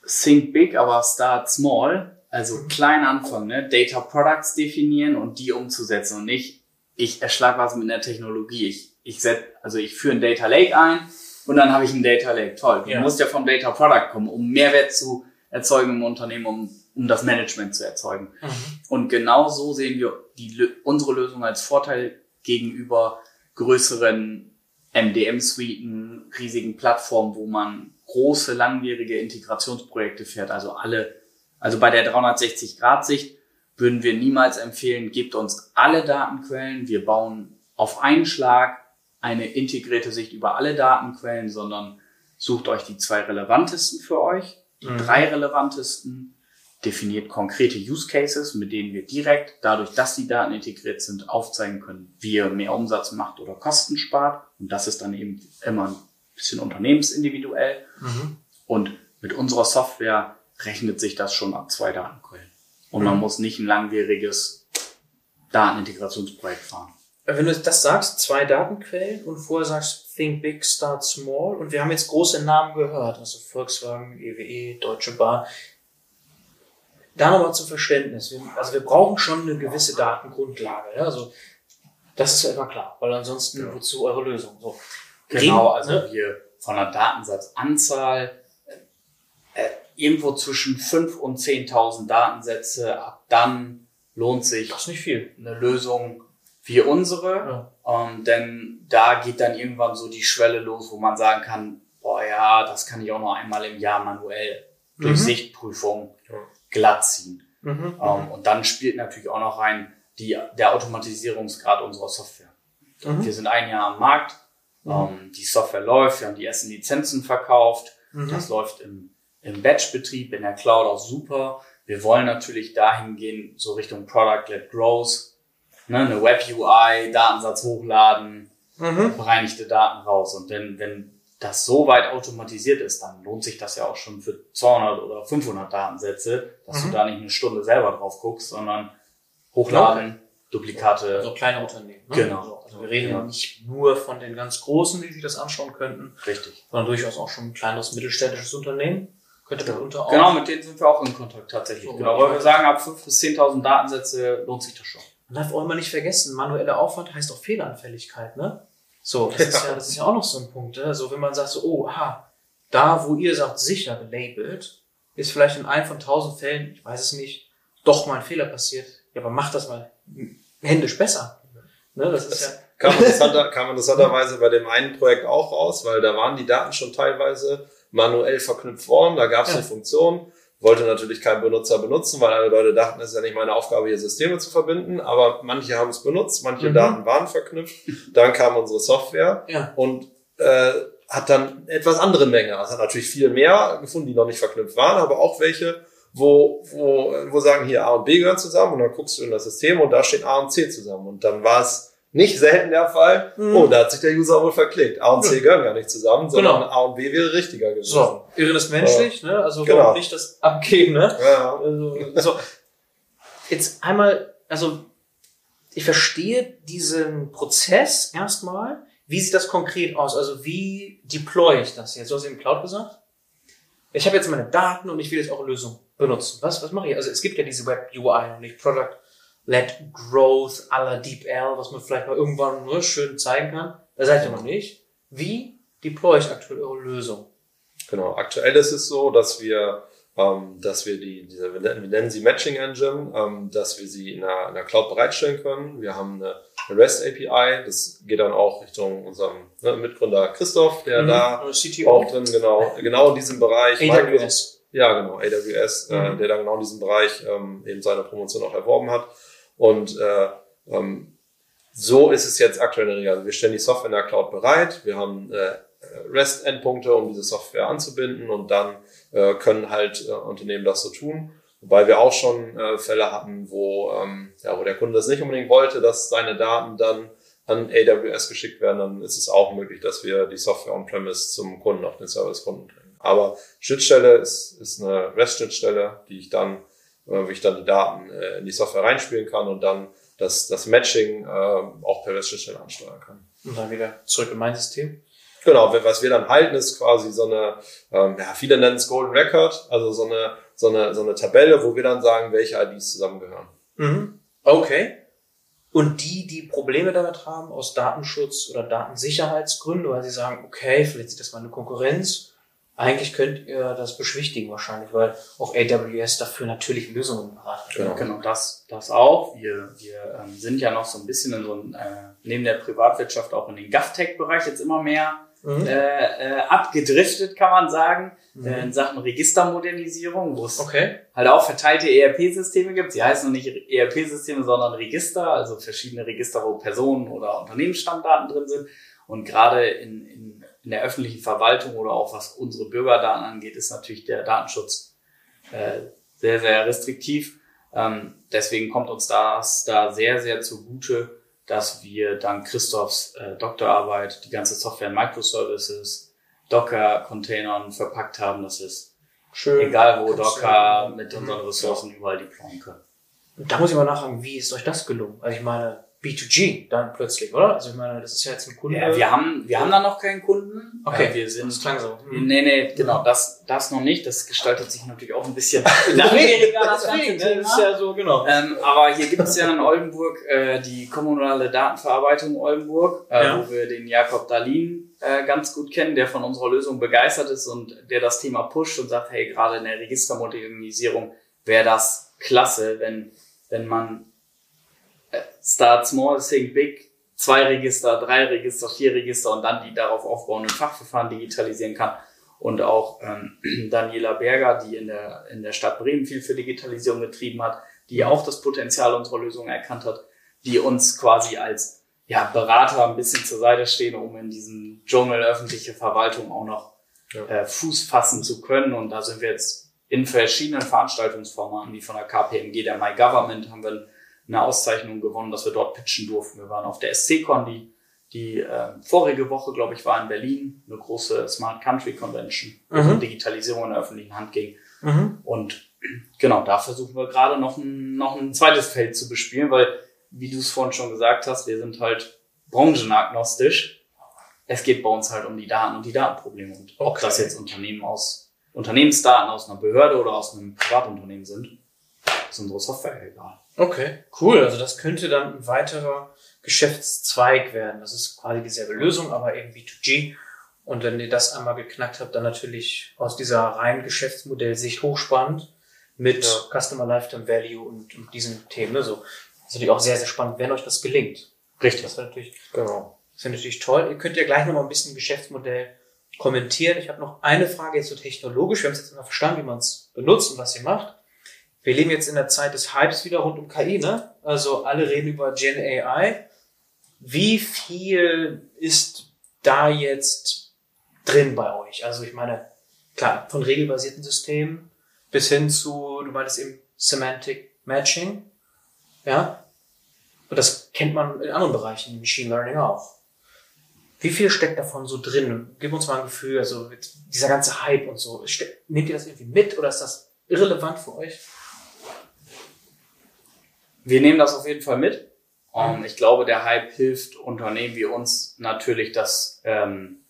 think big, aber start small. Also mhm. klein anfangen, ne? Data Products definieren und die umzusetzen und nicht, ich erschlag was mit einer Technologie. Ich, ich set, also ich führe ein Data Lake ein und dann habe ich ein Data Lake. Toll. Du ja. musst ja vom Data Product kommen, um Mehrwert zu erzeugen im Unternehmen, um, um das Management zu erzeugen. Mhm. Und genau so sehen wir die, unsere Lösung als Vorteil gegenüber größeren MDM-Suiten, riesigen Plattformen, wo man große, langwierige Integrationsprojekte fährt, also alle, also bei der 360-Grad-Sicht würden wir niemals empfehlen, gebt uns alle Datenquellen, wir bauen auf einen Schlag eine integrierte Sicht über alle Datenquellen, sondern sucht euch die zwei relevantesten für euch, die mhm. drei relevantesten, definiert konkrete Use Cases, mit denen wir direkt, dadurch, dass die Daten integriert sind, aufzeigen können, wie ihr mehr Umsatz macht oder Kosten spart. Und das ist dann eben immer ein bisschen unternehmensindividuell. Mhm. Und mit unserer Software rechnet sich das schon ab zwei Datenquellen. Und mhm. man muss nicht ein langwieriges Datenintegrationsprojekt fahren. Wenn du das sagst, zwei Datenquellen und vorher sagst Think Big, Start Small und wir haben jetzt große Namen gehört, also Volkswagen, EWE, Deutsche Bahn. da nochmal zum Verständnis. Wir, also wir brauchen schon eine gewisse Datengrundlage. Ja? Also das ist ja immer klar, weil ansonsten ja. wozu eure Lösung? So. Genau, also ne? wir von der Datensatzanzahl äh, irgendwo zwischen 5 und 10.000 Datensätze. Ab dann lohnt sich das ist nicht viel. eine Lösung wie unsere. Ja. Ähm, denn da geht dann irgendwann so die Schwelle los, wo man sagen kann, boah ja, das kann ich auch noch einmal im Jahr manuell mhm. durch Sichtprüfung glatt ziehen. Mhm. Ähm, und dann spielt natürlich auch noch rein die, der Automatisierungsgrad unserer Software. Mhm. Wir sind ein Jahr am Markt, mhm. ähm, die Software läuft, wir haben die ersten Lizenzen verkauft, mhm. das läuft im, im Batch-Betrieb, in der Cloud auch super. Wir wollen natürlich dahin gehen, so Richtung Product-led Growth, ne, eine Web-UI, Datensatz hochladen, mhm. bereinigte Daten raus. Und wenn, wenn das so weit automatisiert ist, dann lohnt sich das ja auch schon für 200 oder 500 Datensätze, dass mhm. du da nicht eine Stunde selber drauf guckst, sondern hochladen. Duplikate. So kleine Unternehmen. Ne? Genau. Also, also wir reden ja. nicht nur von den ganz Großen, die sich das anschauen könnten. Richtig. Sondern durchaus auch schon ein kleineres mittelständisches Unternehmen. Könnte darunter auch. Genau, mit denen sind wir auch in Kontakt tatsächlich. So, genau, weil wir sagen, ab 5.000 bis 10.000 Datensätze lohnt sich das schon. Man darf auch immer nicht vergessen, manueller Aufwand heißt auch Fehleranfälligkeit, ne? So, das, ja. Ist (laughs) ja, das ist ja auch noch so ein Punkt. Ne? So, wenn man sagt so, oh, aha, da, wo ihr sagt, sicher gelabelt, ist vielleicht in einem von tausend Fällen, ich weiß es nicht, doch mal ein Fehler passiert. Ja, aber macht das mal händisch besser. Ne, das ist das ja kam (laughs) interessanter, kam interessanterweise bei dem einen Projekt auch raus, weil da waren die Daten schon teilweise manuell verknüpft worden. Da gab es ja. eine Funktion, wollte natürlich kein Benutzer benutzen, weil alle Leute dachten, es ist ja nicht meine Aufgabe, hier Systeme zu verbinden. Aber manche haben es benutzt, manche mhm. Daten waren verknüpft. Dann kam unsere Software ja. und äh, hat dann etwas andere Menge. Also hat natürlich viel mehr gefunden, die noch nicht verknüpft waren, aber auch welche, wo, wo, wo sagen hier A und B gehören zusammen und dann guckst du in das System und da steht A und C zusammen. Und dann war es nicht selten der Fall, mhm. oh, da hat sich der User wohl verklickt. A und C gehören gar nicht zusammen, sondern genau. A und B wäre richtiger gewesen. So, Irren ist menschlich, ja. ne? Also genau. warum nicht das abgeben, ne? Ja. Also, so. Jetzt einmal, also ich verstehe diesen Prozess erstmal. Wie sieht das konkret aus? Also wie deploy ich das jetzt? Du hast eben Cloud gesagt. Ich habe jetzt meine Daten und ich will jetzt auch eine Lösung benutzen. Was, was mache ich? Also es gibt ja diese Web UI und nicht Product Led Growth à la DeepL, was man vielleicht mal irgendwann nur schön zeigen kann. Da seid ihr noch nicht. Wie deploy ich aktuell eure Lösung? Genau, aktuell ist es so, dass wir, ähm, dass wir die, diese, wir nennen sie Matching Engine, ähm, dass wir sie in der, in der Cloud bereitstellen können. Wir haben eine, eine REST API, das geht dann auch Richtung unserem ne, Mitgründer Christoph, der mhm. da auch drin, genau, genau in diesem Bereich. AWS. Ja, genau, AWS, äh, mhm. äh, der da genau in diesem Bereich ähm, eben seine Promotion auch erworben hat. Und äh, ähm, so ist es jetzt aktuell in der Regel. Also wir stellen die Software in der Cloud bereit, wir haben äh, REST-Endpunkte, um diese Software anzubinden und dann äh, können halt äh, Unternehmen das so tun. Wobei wir auch schon äh, Fälle hatten, wo, ähm, ja, wo der Kunde das nicht unbedingt wollte, dass seine Daten dann an AWS geschickt werden, dann ist es auch möglich, dass wir die Software on-premise zum Kunden auf den Service-Kunden bringen. Aber Schnittstelle ist, ist eine REST-Schnittstelle, die ich dann äh, wie ich dann die Daten äh, in die Software reinspielen kann und dann das, das Matching äh, auch per Schnittstelle ansteuern kann. Und dann wieder zurück in mein System. Genau, was wir dann halten, ist quasi so eine, ähm, ja, viele nennen es Golden Record, also so eine, so eine, so eine Tabelle, wo wir dann sagen, welche IDs zusammengehören. Mhm. Okay. Und die, die Probleme damit haben, aus Datenschutz oder Datensicherheitsgründen, weil sie sagen, okay, vielleicht ist das mal eine Konkurrenz eigentlich könnt ihr das beschwichtigen wahrscheinlich, weil auch AWS dafür natürlich Lösungen hat. Genau, genau das, das auch. Wir, wir ähm, sind ja noch so ein bisschen in so ein, äh, neben der Privatwirtschaft auch in den GovTech-Bereich jetzt immer mehr mhm. äh, äh, abgedriftet, kann man sagen, mhm. äh, in Sachen Registermodernisierung, wo es okay. halt auch verteilte ERP-Systeme gibt. Sie heißen noch nicht ERP-Systeme, sondern Register, also verschiedene Register, wo Personen oder Unternehmensstammdaten drin sind. Und gerade in, in in der öffentlichen Verwaltung oder auch was unsere Bürgerdaten angeht, ist natürlich der Datenschutz äh, sehr, sehr restriktiv. Ähm, deswegen kommt uns das da sehr, sehr zugute, dass wir dank Christophs äh, Doktorarbeit die ganze Software in Microservices, Docker-Containern verpackt haben. Das ist Schön. egal wo Docker mit unseren Ressourcen überall deployen können. Da muss ich mal nachfragen, wie ist euch das gelungen? Also ich meine, B2G dann plötzlich, oder? Also ich meine, das ist ja jetzt ein Kunde. Ja, wir haben, wir haben da noch keinen Kunden. Okay. Äh, wir sind, das klang so. Mhm. nee, nee, genau, das, das noch nicht. Das gestaltet sich natürlich auch ein bisschen (laughs) Deswegen, das ganze Thema. das ist ja so, genau. Ähm, aber hier gibt es ja in Oldenburg äh, die kommunale Datenverarbeitung Oldenburg, äh, Ja. wo wir den Jakob Dalin äh, ganz gut kennen, der von unserer Lösung begeistert ist und der das Thema pusht und sagt, hey, gerade in der Registermodernisierung wäre das klasse, wenn, wenn man start small, think big, zwei Register, drei Register, vier Register und dann die darauf aufbauenden Fachverfahren digitalisieren kann. Und auch ähm, (clears throat) Daniela Berger, die in der, in der Stadt Bremen viel für Digitalisierung getrieben hat, die auch das Potenzial unserer Lösung erkannt hat, die uns quasi als ja, Berater ein bisschen zur Seite stehen, um in diesem Dschungel öffentliche Verwaltung auch noch Ja. äh, Fuß fassen zu können. Und da sind wir jetzt in verschiedenen Veranstaltungsformaten, wie von der KPMG, der My Government, haben wir eine Auszeichnung gewonnen, dass wir dort pitchen durften. Wir waren auf der SC-Con, die, die äh, vorige Woche, glaube ich, war in Berlin, eine große Smart Country Convention, wo es Mhm. um Digitalisierung in der öffentlichen Hand ging. Mhm. Und genau, da versuchen wir gerade noch ein, noch ein zweites Feld zu bespielen, weil, wie du es vorhin schon gesagt hast, wir sind halt branchenagnostisch. Es geht bei uns halt um die Daten und die Datenprobleme. Und ob Okay. das jetzt Unternehmen aus, Unternehmensdaten aus einer Behörde oder aus einem Privatunternehmen sind, ist unsere Software egal. Okay, cool. Also das könnte dann ein weiterer Geschäftszweig werden. Das ist quasi dieselbe Lösung, aber eben B2G. Und wenn ihr das einmal geknackt habt, dann natürlich aus dieser reinen Geschäftsmodellsicht hochspannend mit Ja. Customer Lifetime Value und, und diesen Themen. Ne? So. Das ist natürlich auch sehr, sehr spannend, wenn euch das gelingt. Richtig. Das wäre natürlich, Genau. das wäre natürlich toll. Ihr könnt ja gleich noch mal ein bisschen Geschäftsmodell kommentieren. Ich habe noch eine Frage jetzt so technologisch. Wir haben es jetzt immer verstanden, wie man es benutzt und was ihr macht. Wir leben jetzt in der Zeit des Hypes wieder rund um KI, ne? Also alle reden über Gen AI. Wie viel ist da jetzt drin bei euch? Also ich meine, klar, von regelbasierten Systemen bis hin zu, du meintest eben Semantic Matching, ja? Und das kennt man in anderen Bereichen, Machine Learning auch. Wie viel steckt davon so drin? Gib uns mal ein Gefühl, also dieser ganze Hype und so. Nehmt ihr das irgendwie mit oder ist das irrelevant für euch? Wir nehmen das auf jeden Fall mit. Und ich glaube, der Hype hilft Unternehmen wie uns natürlich, dass, ähm,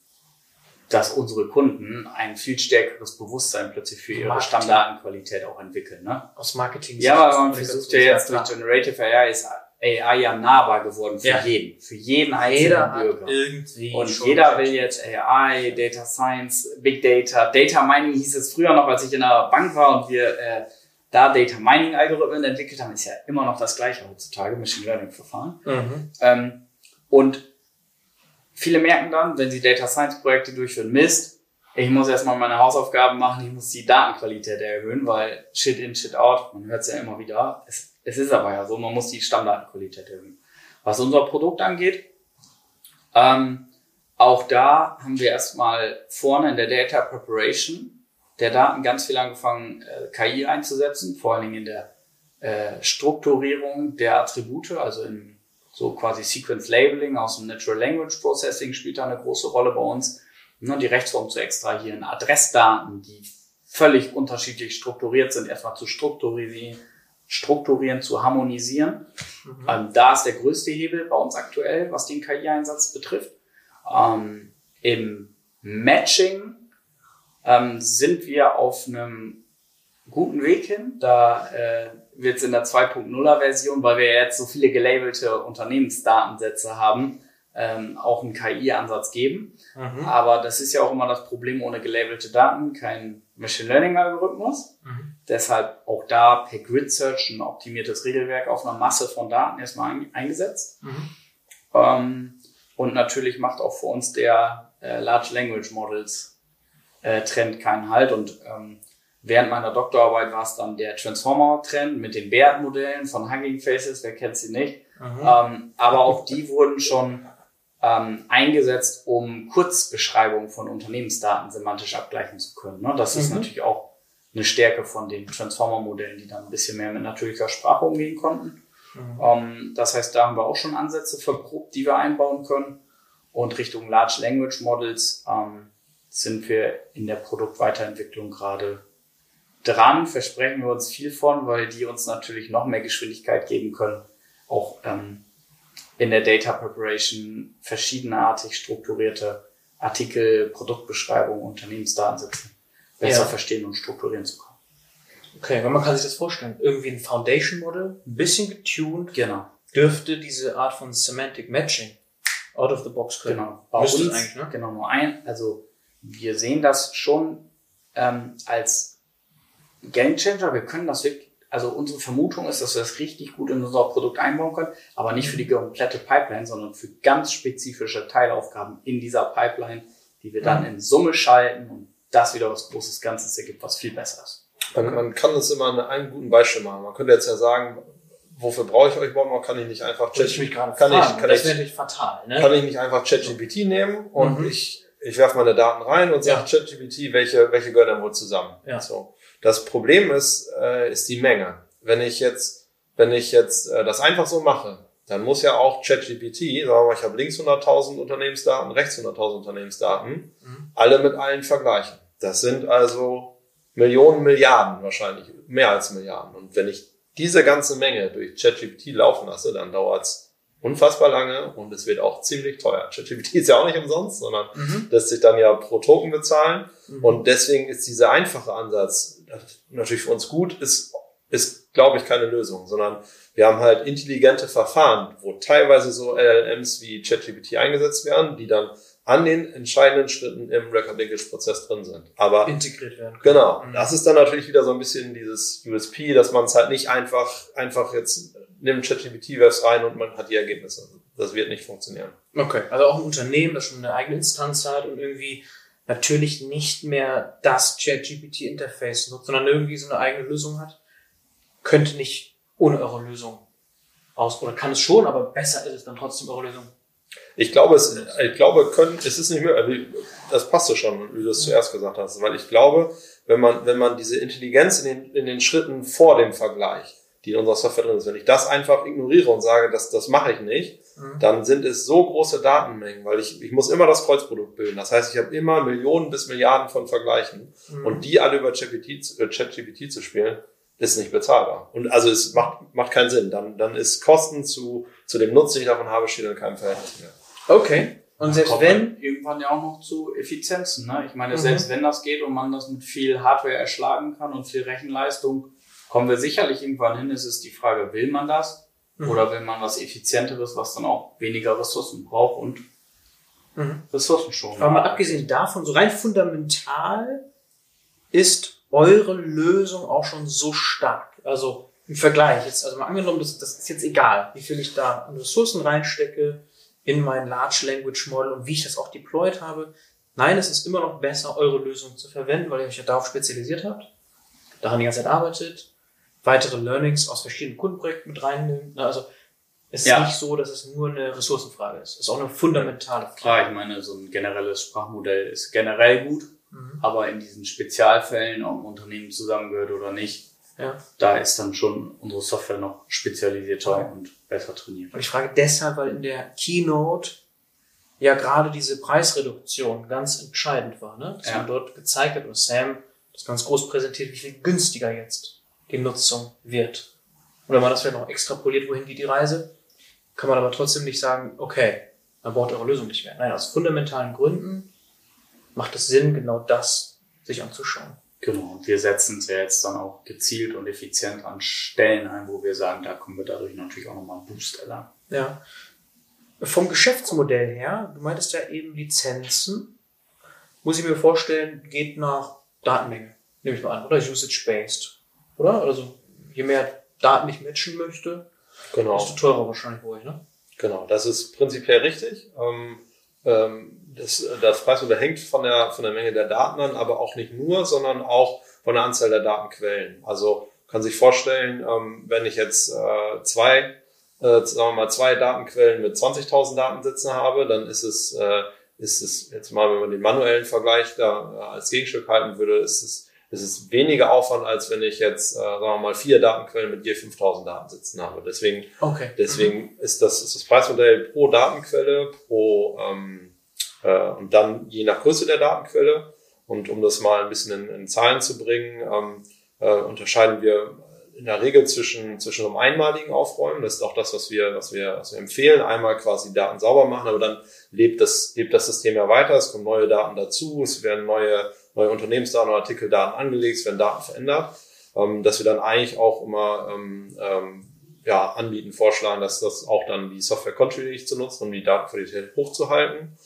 dass unsere Kunden ein viel stärkeres Bewusstsein plötzlich für ihre Marketing. Stammdatenqualität auch entwickeln. Ne? Aus Marketing. Ja, aber man versucht ja jetzt durch. Generative AI ist AI ja nahbar geworden für Ja. jeden, für jeden einzelnen Bürger. irgendwie Und jeder will jetzt AI, Data Science, Big Data. Data Mining hieß es früher noch, als ich in der Bank war und wir äh, da Data Mining Algorithmen entwickelt haben, ist ja immer noch das gleiche heutzutage, Machine Learning Verfahren. Mhm. Ähm, und viele merken dann, wenn sie Data Science Projekte durchführen, Mist, ich muss erstmal meine Hausaufgaben machen, ich muss die Datenqualität erhöhen, weil Shit in, Shit out, man hört es ja immer wieder. Es, es ist aber ja so, man muss die Stammdatenqualität erhöhen. Was unser Produkt angeht, ähm, auch da haben wir erstmal vorne in der Data Preparation der Daten ganz viel angefangen, äh, KI einzusetzen, vor allen Dingen in der äh, Strukturierung der Attribute, also in so quasi Sequence Labeling aus dem Natural Language Processing spielt da eine große Rolle bei uns. Ne, die Rechtsform zu extrahieren, Adressdaten, die völlig unterschiedlich strukturiert sind, erstmal zu strukturieren, strukturieren, zu harmonisieren. Mhm. Ähm, da ist der größte Hebel bei uns aktuell, was den KI-Einsatz betrifft. Ähm, Im Matching ähm, sind wir auf einem guten Weg hin. Da äh, wird es in der 2.0er Version, weil wir jetzt so viele gelabelte Unternehmensdatensätze haben, ähm, auch einen KI-Ansatz geben. Mhm. Aber das ist ja auch immer das Problem ohne gelabelte Daten, kein Machine Learning-Algorithmus. Mhm. Deshalb auch da per Grid Search ein optimiertes Regelwerk auf einer Masse von Daten erstmal ein, eingesetzt. Mhm. Ähm, und natürlich macht auch für uns der äh, Large Language Models äh, Trend keinen Halt. Und ähm, während meiner Doktorarbeit war es dann der Transformer-Trend mit den BERT-Modellen von Hugging Faces, wer kennt sie nicht. Mhm. Ähm, aber auch die wurden schon ähm, eingesetzt, um Kurzbeschreibungen von Unternehmensdaten semantisch abgleichen zu können. Ne? Das ist Mhm. natürlich auch eine Stärke von den Transformer-Modellen, die dann ein bisschen mehr mit natürlicher Sprache umgehen konnten. Mhm. Ähm, das heißt, da haben wir auch schon Ansätze verprobt, die wir einbauen können. Und Richtung Large Language Models ähm, sind wir in der Produktweiterentwicklung gerade dran. Versprechen wir uns viel von, weil die uns natürlich noch mehr Geschwindigkeit geben können, auch ähm, in der Data Preparation verschiedenartig strukturierte Artikel, Produktbeschreibungen, Unternehmensdaten sitzen, besser ja. verstehen und strukturieren zu können. Okay, wenn man kann sich das vorstellen, irgendwie ein Foundation Model, ein bisschen getuned, genau. dürfte diese Art von Semantic Matching out of the box können. Genau. Bei uns, eigentlich, ne? Genau, nur ein, also wir sehen das schon ähm, als Game Changer. Wir können das wirklich, also unsere Vermutung ist, dass wir das richtig gut in unser Produkt einbauen können, aber nicht für die komplette Pipeline, sondern für ganz spezifische Teilaufgaben in dieser Pipeline, die wir dann mhm. in Summe schalten und das wieder was großes Ganzes ergibt, was viel besser ist. Man, man kann das immer an einem guten Beispiel machen. Man könnte jetzt ja sagen, wofür brauche ich euch überhaupt Kann ich nicht einfach ChatGPT kann fragen, ich, kann das wäre natürlich fatal, ne? Kann ich nicht einfach ChatGPT nehmen und mhm. ich ich werfe meine Daten rein und sage ja. ChatGPT, welche welche gehören dann wohl zusammen? Ja. So. Das Problem ist äh, ist die Menge. Wenn ich jetzt wenn ich jetzt äh, das einfach so mache, dann muss ja auch ChatGPT, sagen wir mal, ich habe links 100.000 Unternehmensdaten, rechts 100.000 Unternehmensdaten, mhm. alle mit allen vergleichen. Das sind also Millionen, Milliarden wahrscheinlich, mehr als Milliarden. Und wenn ich diese ganze Menge durch ChatGPT laufen lasse, dann dauert's unfassbar lange und es wird auch ziemlich teuer. ChatGPT ist ja auch nicht umsonst, sondern mhm. lässt sich dann ja pro Token bezahlen. Mhm. Und deswegen ist dieser einfache Ansatz natürlich für uns gut, ist, ist glaube ich, keine Lösung, sondern wir haben halt intelligente Verfahren, wo teilweise so LLMs wie ChatGPT eingesetzt werden, die dann an den entscheidenden Schritten im Record Linkage Prozess drin sind. Aber integriert werden. Können. Genau. Mhm. Das ist dann natürlich wieder so ein bisschen dieses USP, dass man es halt nicht einfach einfach jetzt nimmt ChatGPT was rein und man hat die Ergebnisse. Das wird nicht funktionieren. Okay. Also auch ein Unternehmen, das schon eine eigene Instanz hat und irgendwie natürlich nicht mehr das ChatGPT Interface nutzt, sondern irgendwie so eine eigene Lösung hat, könnte nicht ohne eure Lösung aus oder kann es schon, aber besser ist es dann trotzdem eure Lösung. Ich glaube, es, ich glaube, können, es ist nicht mehr, also das passte schon, wie du es zuerst gesagt hast, weil ich glaube, wenn man, wenn man diese Intelligenz in den, in den Schritten vor dem Vergleich, die in unserer Software drin ist, wenn ich das einfach ignoriere und sage, das, das mache ich nicht, mhm. dann sind es so große Datenmengen, weil ich, ich muss immer das Kreuzprodukt bilden. Das heißt, ich habe immer Millionen bis Milliarden von Vergleichen mhm. und die alle über ChatGPT, äh, ChatGPT zu spielen, ist nicht bezahlbar. Und also es macht, macht keinen Sinn. Dann, dann ist Kosten zu, zu dem Nutzen, den ich davon habe, steht in keinem Verhältnis mehr. Okay. Und selbst wenn. Irgendwann ja auch noch zu Effizienzen. Ne? Ich meine, mhm. selbst wenn das geht und man das mit viel Hardware erschlagen kann und viel Rechenleistung, kommen wir sicherlich irgendwann hin. Es ist die Frage, will man das? Mhm. Oder will man was Effizienteres, was dann auch weniger Ressourcen braucht und mhm. Ressourcen schon. Aber mal abgesehen davon, so rein fundamental ist eure Lösung auch schon so stark. Also im Vergleich, jetzt, also mal angenommen, das, das ist jetzt egal, wie viel ich da an Ressourcen reinstecke, in mein Large Language Model und wie ich das auch deployed habe. Nein, es ist immer noch besser, eure Lösung zu verwenden, weil ihr euch ja darauf spezialisiert habt, daran die ganze Zeit arbeitet, weitere Learnings aus verschiedenen Kundenprojekten mit reinnimmt. Also es ist ja. nicht so, dass es nur eine Ressourcenfrage ist. Es ist auch eine fundamentale Frage. Klar, ich meine, so ein generelles Sprachmodell ist generell gut, mhm. aber in diesen Spezialfällen, ob ein Unternehmen zusammengehört oder nicht, ja. Da ist dann schon unsere Software noch spezialisierter ja. und besser trainiert. Und ich frage deshalb, weil in der Keynote ja gerade diese Preisreduktion ganz entscheidend war, ne? Dass ja. man dort gezeigt hat, oder Sam das ganz groß präsentiert, wie viel günstiger jetzt die Nutzung wird. Und wenn man das vielleicht noch extrapoliert, wohin geht die Reise, kann man aber trotzdem nicht sagen, okay, dann braucht eure Lösung nicht mehr. Nein, aus fundamentalen Gründen macht es Sinn, genau das sich anzuschauen. Genau, und wir setzen es ja jetzt dann auch gezielt und effizient an Stellen ein, wo wir sagen, da kommen wir dadurch natürlich auch nochmal einen Boost erlangen. Ja. Vom Geschäftsmodell her, du meintest ja eben Lizenzen, muss ich mir vorstellen, geht nach Datenmenge, nehme ich mal an, oder usage-based, oder? Also je mehr Daten ich matchen möchte, genau. desto teurer wahrscheinlich für euch, ne? Genau, das ist prinzipiell richtig. Ähm, ähm, das, das Preismodell hängt von der, von der Menge der Daten an, aber auch nicht nur, sondern auch von der Anzahl der Datenquellen. Also kann sich vorstellen, ähm, wenn ich jetzt äh, zwei, äh, sagen wir mal, zwei Datenquellen mit 20.000 Datensätzen habe, dann ist es, äh, ist es jetzt mal, wenn man den manuellen Vergleich da als Gegenstück halten würde, ist es, ist es weniger Aufwand, als wenn ich jetzt, äh, sagen wir mal, vier Datenquellen mit je 5000 Datensätzen habe. Deswegen, okay. deswegen mhm. ist das, ist das Preismodell pro Datenquelle, pro, ähm, äh, und dann je nach Größe der Datenquelle und um das mal ein bisschen in, in Zahlen zu bringen, ähm, äh, unterscheiden wir in der Regel zwischen, zwischen einem einmaligen Aufräumen, das ist auch das, was wir, was wir, was wir empfehlen, einmal quasi Daten sauber machen, aber dann lebt das, lebt das System ja weiter, es kommen neue Daten dazu, es werden neue, neue Unternehmensdaten oder Artikeldaten angelegt, es werden Daten verändert, ähm, dass wir dann eigentlich auch immer ähm, ähm, ja, anbieten, vorschlagen, dass das auch dann die Software kontinuierlich zu nutzen, um die Datenqualität hochzuhalten.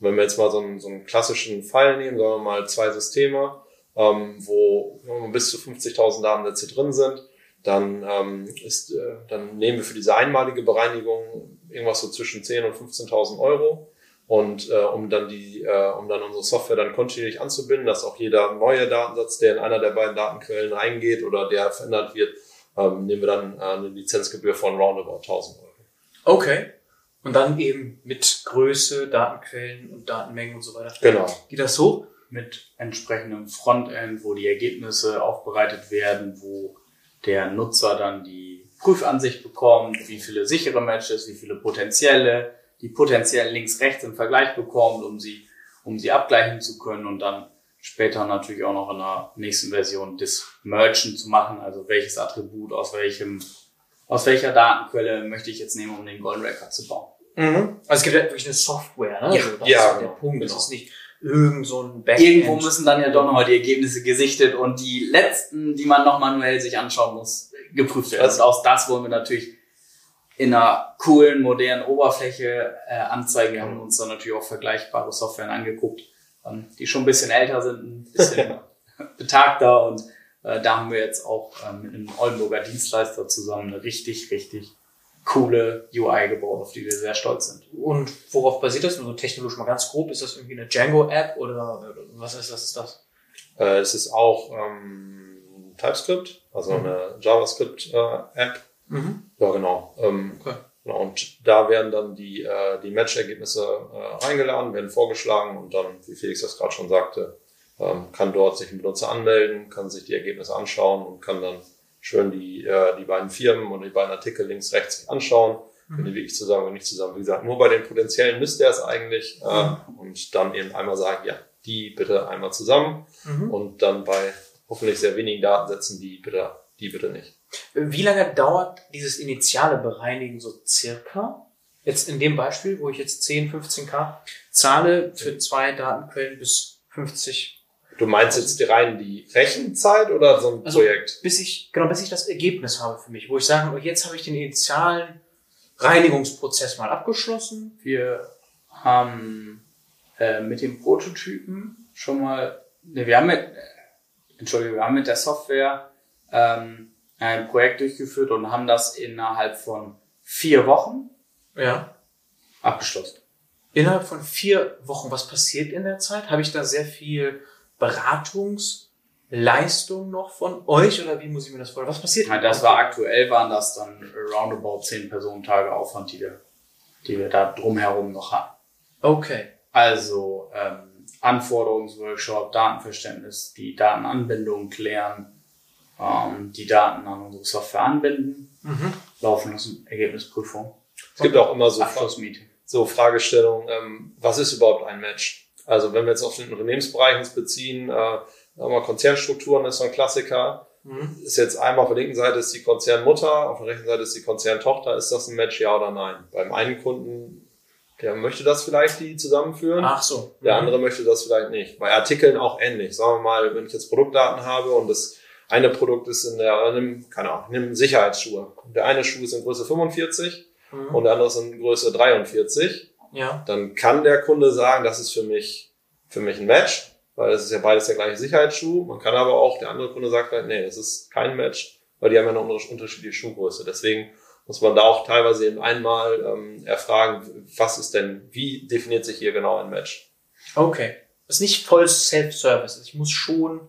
Wenn wir jetzt mal so einen, so einen klassischen Fall nehmen, sagen wir mal zwei Systeme, ähm, wo bis zu 50.000 Datensätze drin sind, dann ähm, ist, äh, dann nehmen wir für diese einmalige Bereinigung irgendwas so zwischen 10 und 15.000 Euro. Und äh, um dann die, äh, um dann unsere Software dann kontinuierlich anzubinden, dass auch jeder neue Datensatz, der in einer der beiden Datenquellen reingeht oder der verändert wird, ähm, nehmen wir dann äh, eine Lizenzgebühr von roundabout 1000 Euro. Okay. Und dann eben mit Größe, Datenquellen und Datenmengen und so weiter. Genau. Geht das so? Mit entsprechendem Frontend, wo die Ergebnisse aufbereitet werden, wo der Nutzer dann die Prüfansicht bekommt, wie viele sichere Matches, wie viele potenzielle, die potenziellen links-rechts im Vergleich bekommt, um sie, um sie abgleichen zu können und dann später natürlich auch noch in der nächsten Version das Merchant zu machen, also welches Attribut aus welchem, aus welcher Datenquelle möchte ich jetzt nehmen, um den Golden Record zu bauen. Mhm. Also es gibt ja wirklich eine Software, ne? Ja, also das ja, ist der genau, Punkt. Es genau. ist nicht irgend so ein Backend. Irgendwo müssen dann ja doch nochmal die Ergebnisse gesichtet und die letzten, die man noch manuell sich anschauen muss, geprüft werden. Also- auch das wollen wir natürlich in einer coolen, modernen Oberfläche äh, anzeigen. Wir haben uns dann natürlich auch vergleichbare Softwaren angeguckt, ähm, die schon ein bisschen älter sind, ein bisschen (laughs) betagter und äh, da haben wir jetzt auch ähm, mit einem Oldenburger Dienstleister zusammen eine richtig, richtig coole UI gebaut, auf die wir sehr stolz sind. Und worauf basiert das? Nur so technologisch mal ganz grob. Ist das irgendwie eine Django-App oder was ist das? Ist das? Äh, es ist auch ähm, TypeScript, also Mhm. eine JavaScript-App. Mhm. ja, genau. Ähm, Okay. genau. Und da werden dann die, äh, die Match-Ergebnisse äh, reingeladen, werden vorgeschlagen und dann, wie Felix das gerade schon sagte, kann dort sich ein Benutzer anmelden, kann sich die Ergebnisse anschauen und kann dann schön die, äh, die beiden Firmen und die beiden Artikel links, rechts sich anschauen. Wenn die wirklich zusammen oder nicht zusammen. Wie gesagt, nur bei den potenziellen müsste er es eigentlich äh, und dann eben einmal sagen, ja, die bitte einmal zusammen Mhm. und dann bei hoffentlich sehr wenigen Datensätzen die bitte, die bitte nicht. Wie lange dauert dieses initiale Bereinigen so circa? Jetzt in dem Beispiel, wo ich jetzt 10, 15k zahle für zwei Datenquellen bis 50, Du meinst jetzt die rein die Rechenzeit oder so ein Also- Projekt? bis ich, genau, bis ich das Ergebnis habe für mich, wo ich sage, jetzt habe ich den initialen Reinigungsprozess mal abgeschlossen. Wir haben äh, mit dem Prototypen schon mal, ne, wir haben mit, äh, Entschuldigung, wir haben mit der Software ähm, ein Projekt durchgeführt und haben das innerhalb von vier Wochen Ja. abgeschlossen. Innerhalb von vier Wochen, was passiert in der Zeit? Habe ich da sehr viel Beratungsleistung noch von euch oder wie muss ich mir das vorstellen? Was passiert? Ja, das war aktuell, waren das dann roundabout zehn Personentage Aufwand, die wir, die wir da drumherum noch hatten. Okay. Also ähm, Anforderungsworkshop, Datenverständnis, die Datenanbindung klären, ähm, die Daten an unsere Software anbinden, Mhm. laufen lassen, Ergebnisprüfung, Es gibt auch immer so, Abschlussmeeting. so Fragestellungen, ähm, was ist überhaupt ein Match? Also wenn wir jetzt auf den Unternehmensbereich uns beziehen, äh, mal Konzernstrukturen ist so ein Klassiker. Mhm. Ist jetzt einmal auf der linken Seite ist die Konzernmutter, auf der rechten Seite ist die Konzerntochter. Ist das ein Match, ja oder nein? Beim einen Kunden, der möchte das vielleicht die zusammenführen. Ach so. Der andere möchte das vielleicht nicht. Bei Artikeln auch ähnlich. Sagen wir mal, wenn ich jetzt Produktdaten habe und das eine Produkt ist in der, in einem, keine Ahnung, in einem Sicherheitsschuhe. Der eine Schuh ist in Größe 45 Mhm. und der andere ist in Größe 43. Ja. Dann kann der Kunde sagen, das ist für mich, für mich ein Match, weil es ist ja beides der gleiche Sicherheitsschuh. Man kann aber auch, der andere Kunde sagt vielleicht, nee, das ist kein Match, weil die haben ja eine unter- unterschiedliche Schuhgröße. Deswegen muss man da auch teilweise eben einmal ähm, erfragen, was ist denn, wie definiert sich hier genau ein Match? Okay. Das ist nicht voll Self-Service. Ich muss schon,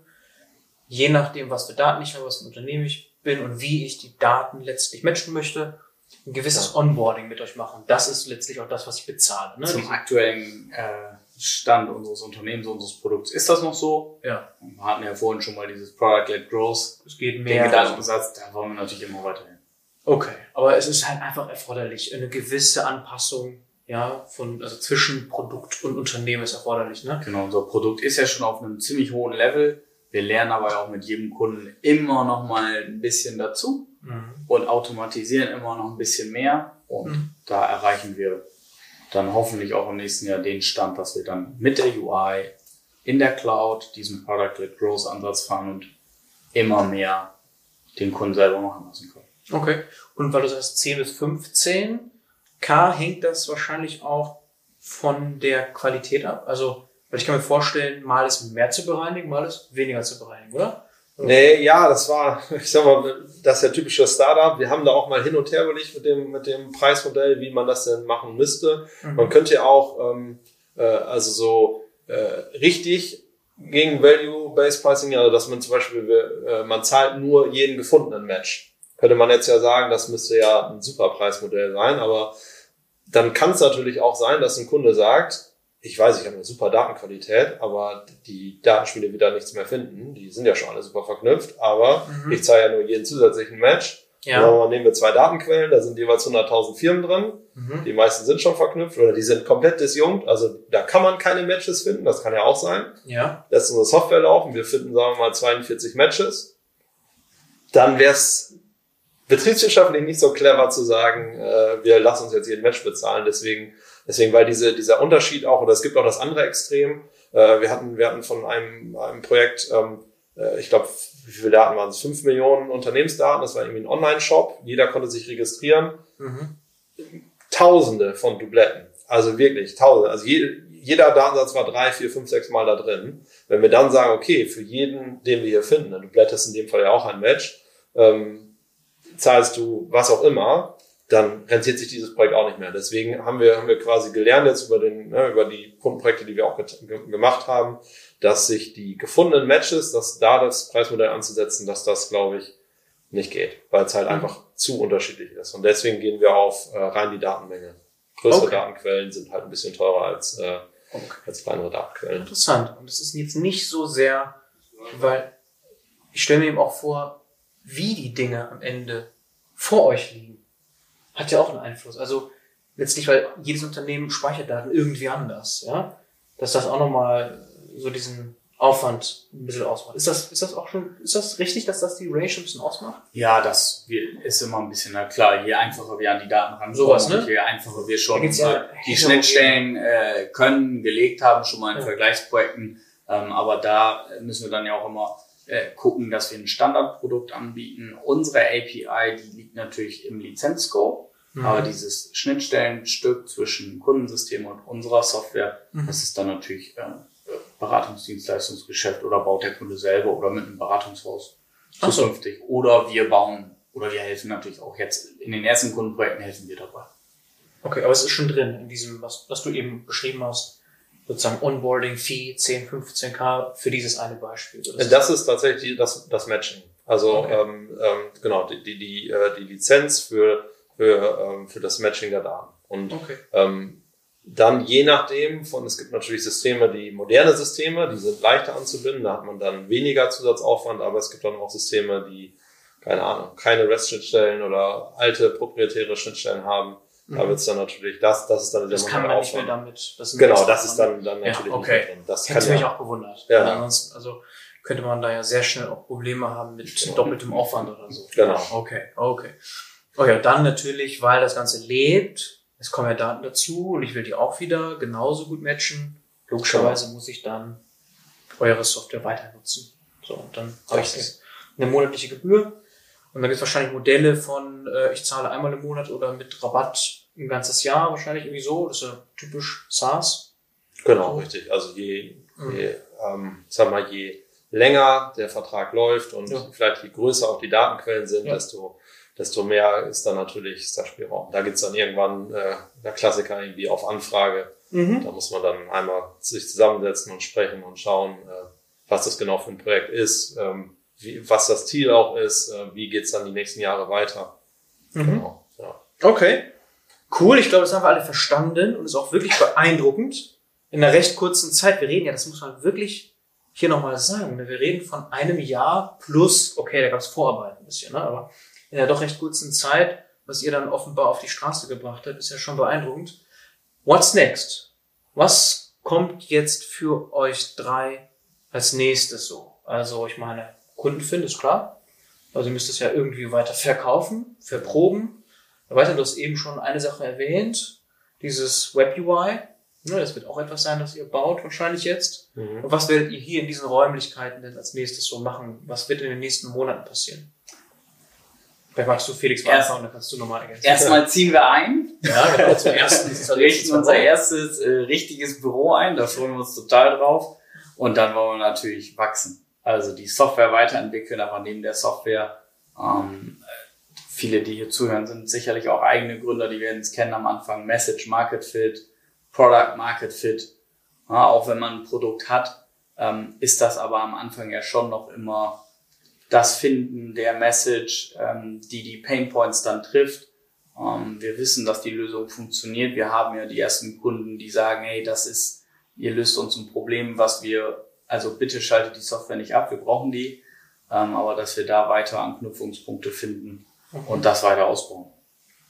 je nachdem, was für Daten ich habe, was für ein Unternehmen ich bin und wie ich die Daten letztlich matchen möchte, ein gewisses Onboarding mit euch machen. Das ist letztlich auch das, was ich bezahle. Ne? Zum Diese- aktuellen äh, Stand unseres Unternehmens, unseres Produkts ist das noch so. ja, Wir hatten ja vorhin schon mal dieses Product-led Growth. es geht Den mehr. Gedankensatz, da wollen wir natürlich immer weiterhin. Okay, aber es ist halt einfach erforderlich. Eine gewisse Anpassung, ja, von, also zwischen Produkt und Unternehmen ist erforderlich, ne? Genau, unser Produkt ist ja schon auf einem ziemlich hohen Level. wir lernen aber auch mit jedem Kunden immer noch mal ein bisschen dazu mhm. und automatisieren immer noch ein bisschen mehr. Und mhm. da erreichen wir dann hoffentlich auch im nächsten Jahr den Stand, dass wir dann mit der UI in der Cloud diesen Product-led Growth Ansatz fahren und immer mehr den Kunden selber machen lassen können. Okay. Und weil du sagst 10 bis 15 K, hängt das wahrscheinlich auch von der Qualität ab? Also, weil ich kann mir vorstellen, mal ist mehr zu bereinigen, mal ist weniger zu bereinigen, oder? Nee, ja, das war, (laughs) ich sag mal, das ist ja typischer Startup. Wir haben da auch mal hin und her überlegt mit dem, mit dem Preismodell, wie man das denn machen müsste. Mhm. Man könnte ja auch, ähm, äh, also so äh, richtig gegen Value-Based Pricing, also dass man zum Beispiel, äh, man zahlt nur jeden gefundenen Match. Könnte man jetzt ja sagen, das müsste ja ein super Preismodell sein, aber dann kann es natürlich auch sein, dass ein Kunde sagt, ich weiß, ich habe eine super Datenqualität, aber die Datenspiele wieder nichts mehr finden. Die sind ja schon alle super verknüpft, aber mhm. ich zahle ja nur jeden zusätzlichen Match. Ja. Dann nehmen wir zwei Datenquellen, da sind jeweils 100.000 Firmen drin. Mhm. Die meisten sind schon verknüpft oder die sind komplett disjunkt. Also da kann man keine Matches finden, das kann ja auch sein. Ja. Lässt unsere Software laufen, wir finden, sagen wir mal, 42 Matches. Dann wäre es betriebswirtschaftlich nicht so clever zu sagen, äh, wir lassen uns jetzt jeden Match bezahlen. Deswegen Deswegen, weil diese, dieser Unterschied auch, oder es gibt auch das andere Extrem. Äh, wir hatten, wir hatten von einem, einem Projekt, ähm, äh, ich glaube, wie viele Daten waren es? Fünf Millionen Unternehmensdaten. Das war irgendwie ein Online-Shop. Jeder konnte sich registrieren. Mhm. Tausende von Dubletten. Also wirklich Tausende. Also je, jeder Datensatz war drei, vier, fünf, sechs Mal da drin. Wenn wir dann sagen, okay, für jeden, den wir hier finden, du blätterst in dem Fall ja auch ein Match, ähm, zahlst du was auch immer, dann rentiert sich dieses Projekt auch nicht mehr. Deswegen haben wir, haben wir quasi gelernt jetzt über den, ne, über die Kundenprojekte, die wir auch gemacht haben, dass sich die gefundenen Matches, dass da das Preismodell anzusetzen, dass das, glaube ich, nicht geht, weil es halt mhm. einfach zu unterschiedlich ist. Und deswegen gehen wir auf äh, rein die Datenmenge. Größere okay. Datenquellen sind halt ein bisschen teurer als, äh, okay. als kleinere Datenquellen. Interessant. Und es ist jetzt nicht so sehr, weil ich stelle mir eben auch vor, wie die Dinge am Ende vor euch liegen hat ja auch einen Einfluss. Also letztlich, weil jedes Unternehmen speichert Daten irgendwie anders, ja. Dass das auch nochmal so diesen Aufwand ein bisschen ausmacht. Ist das, ist das auch schon, ist das richtig, dass das die Range ein bisschen ausmacht? Ja, das ist immer ein bisschen, na klar, je einfacher wir an die Daten rankommen, Sowas, ne? je einfacher wir schon ja die Schnittstellen äh, können, gelegt haben, schon mal in ja. Vergleichsprojekten. Ähm, aber da müssen wir dann ja auch immer äh, gucken, dass wir ein Standardprodukt anbieten. Unsere API, die liegt natürlich im Lizenzscope. Mhm. Aber dieses Schnittstellenstück zwischen Kundensystem und unserer Software, mhm. das ist dann natürlich äh, Beratungsdienstleistungsgeschäft oder baut der Kunde selber oder mit einem Beratungshaus zukünftig. So. Oder wir bauen oder wir helfen natürlich auch jetzt in den ersten Kundenprojekten helfen wir dabei. Okay, aber es ist schon drin in diesem, was, was du eben beschrieben hast, sozusagen Onboarding Fee 10, 15k für dieses eine Beispiel. Das, das ist tatsächlich das, das Matching. Also okay. ähm, ähm, genau die die die, äh, die Lizenz für für, ähm, für das Matching der Daten. Und okay. ähm, dann je nachdem von, es gibt natürlich Systeme, die moderne Systeme, die sind leichter anzubinden, da hat man dann weniger Zusatzaufwand, aber es gibt dann auch Systeme, die, keine Ahnung, keine REST-Schnittstellen oder alte proprietäre Schnittstellen haben. Mhm. Da wird es dann natürlich, das, das ist dann das kann man nicht mehr damit. Das genau, das ist dann, dann natürlich ja, okay. nicht mehr drin. Das Hätte kann mich ja, auch gewundert. Ja. Ansonsten, also könnte man da ja sehr schnell auch Probleme haben mit doppeltem Aufwand oder so. Genau. Okay, okay. Oh ja, dann natürlich, weil das Ganze lebt, es kommen ja Daten dazu und ich will die auch wieder genauso gut matchen. Logischerweise muss ich dann eure Software weiter nutzen. So, und dann habe ich eine monatliche Gebühr. Und dann gibt es wahrscheinlich Modelle von, äh, ich zahle einmal im Monat oder mit Rabatt ein ganzes Jahr, wahrscheinlich irgendwie so. Das ist ja typisch SaaS. Genau, so. richtig. Also je, mhm. je ähm, sag mal, je länger der Vertrag läuft und ja. vielleicht je größer auch die Datenquellen sind, ja. desto desto mehr ist dann natürlich ist der Spielraum. Da gibt's dann irgendwann äh, der Klassiker irgendwie auf Anfrage. Mhm. Da muss man dann einmal sich zusammensetzen und sprechen und schauen, äh, was das genau für ein Projekt ist, ähm, wie, was das Ziel auch ist, äh, wie geht's dann die nächsten Jahre weiter. Mhm. Genau, ja. Okay. Cool, ich glaube, das haben wir alle verstanden und ist auch wirklich beeindruckend. In einer recht kurzen Zeit, wir reden ja, das muss man wirklich hier nochmal sagen, ne? wir reden von einem Jahr plus, okay, da gab es Vorarbeit ein bisschen, ne? aber in der doch recht kurzen Zeit, was ihr dann offenbar auf die Straße gebracht habt, ist ja schon beeindruckend. What's next? Was kommt jetzt für euch drei als nächstes so? Also ich meine, Kunden finden, ist klar. Also ihr müsst es ja irgendwie weiter verkaufen, verproben. Weiter, du hast eben schon eine Sache erwähnt, dieses Web UI. Ja, das wird auch etwas sein, das ihr baut wahrscheinlich jetzt. Mhm. Und was werdet ihr hier in diesen Räumlichkeiten denn als nächstes so machen? Was wird in den nächsten Monaten passieren? Vielleicht magst du Felix mal anfangen, dann kannst du nochmal ergänzen. Erstmal ziehen wir ein. Ja, genau, zum ersten. Wir (laughs) richten unser erstes äh, richtiges Büro ein, da freuen wir uns total drauf. Und dann wollen wir natürlich wachsen. Also die Software weiterentwickeln, aber neben der Software, ähm, viele, die hier zuhören, sind sicherlich auch eigene Gründer, die werden es kennen am Anfang. Message Market Fit, Product Market Fit. Ja, auch wenn man ein Produkt hat, ähm, ist das aber am Anfang ja schon noch immer das Finden der Message, ähm, die die Pain Points dann trifft. Ähm, wir wissen, dass die Lösung funktioniert. Wir haben ja die ersten Kunden, die sagen, hey, das ist, ihr löst uns ein Problem, was wir, also bitte schaltet die Software nicht ab, wir brauchen die, ähm, aber dass wir da weiter Anknüpfungspunkte finden mhm. und das weiter ausbauen.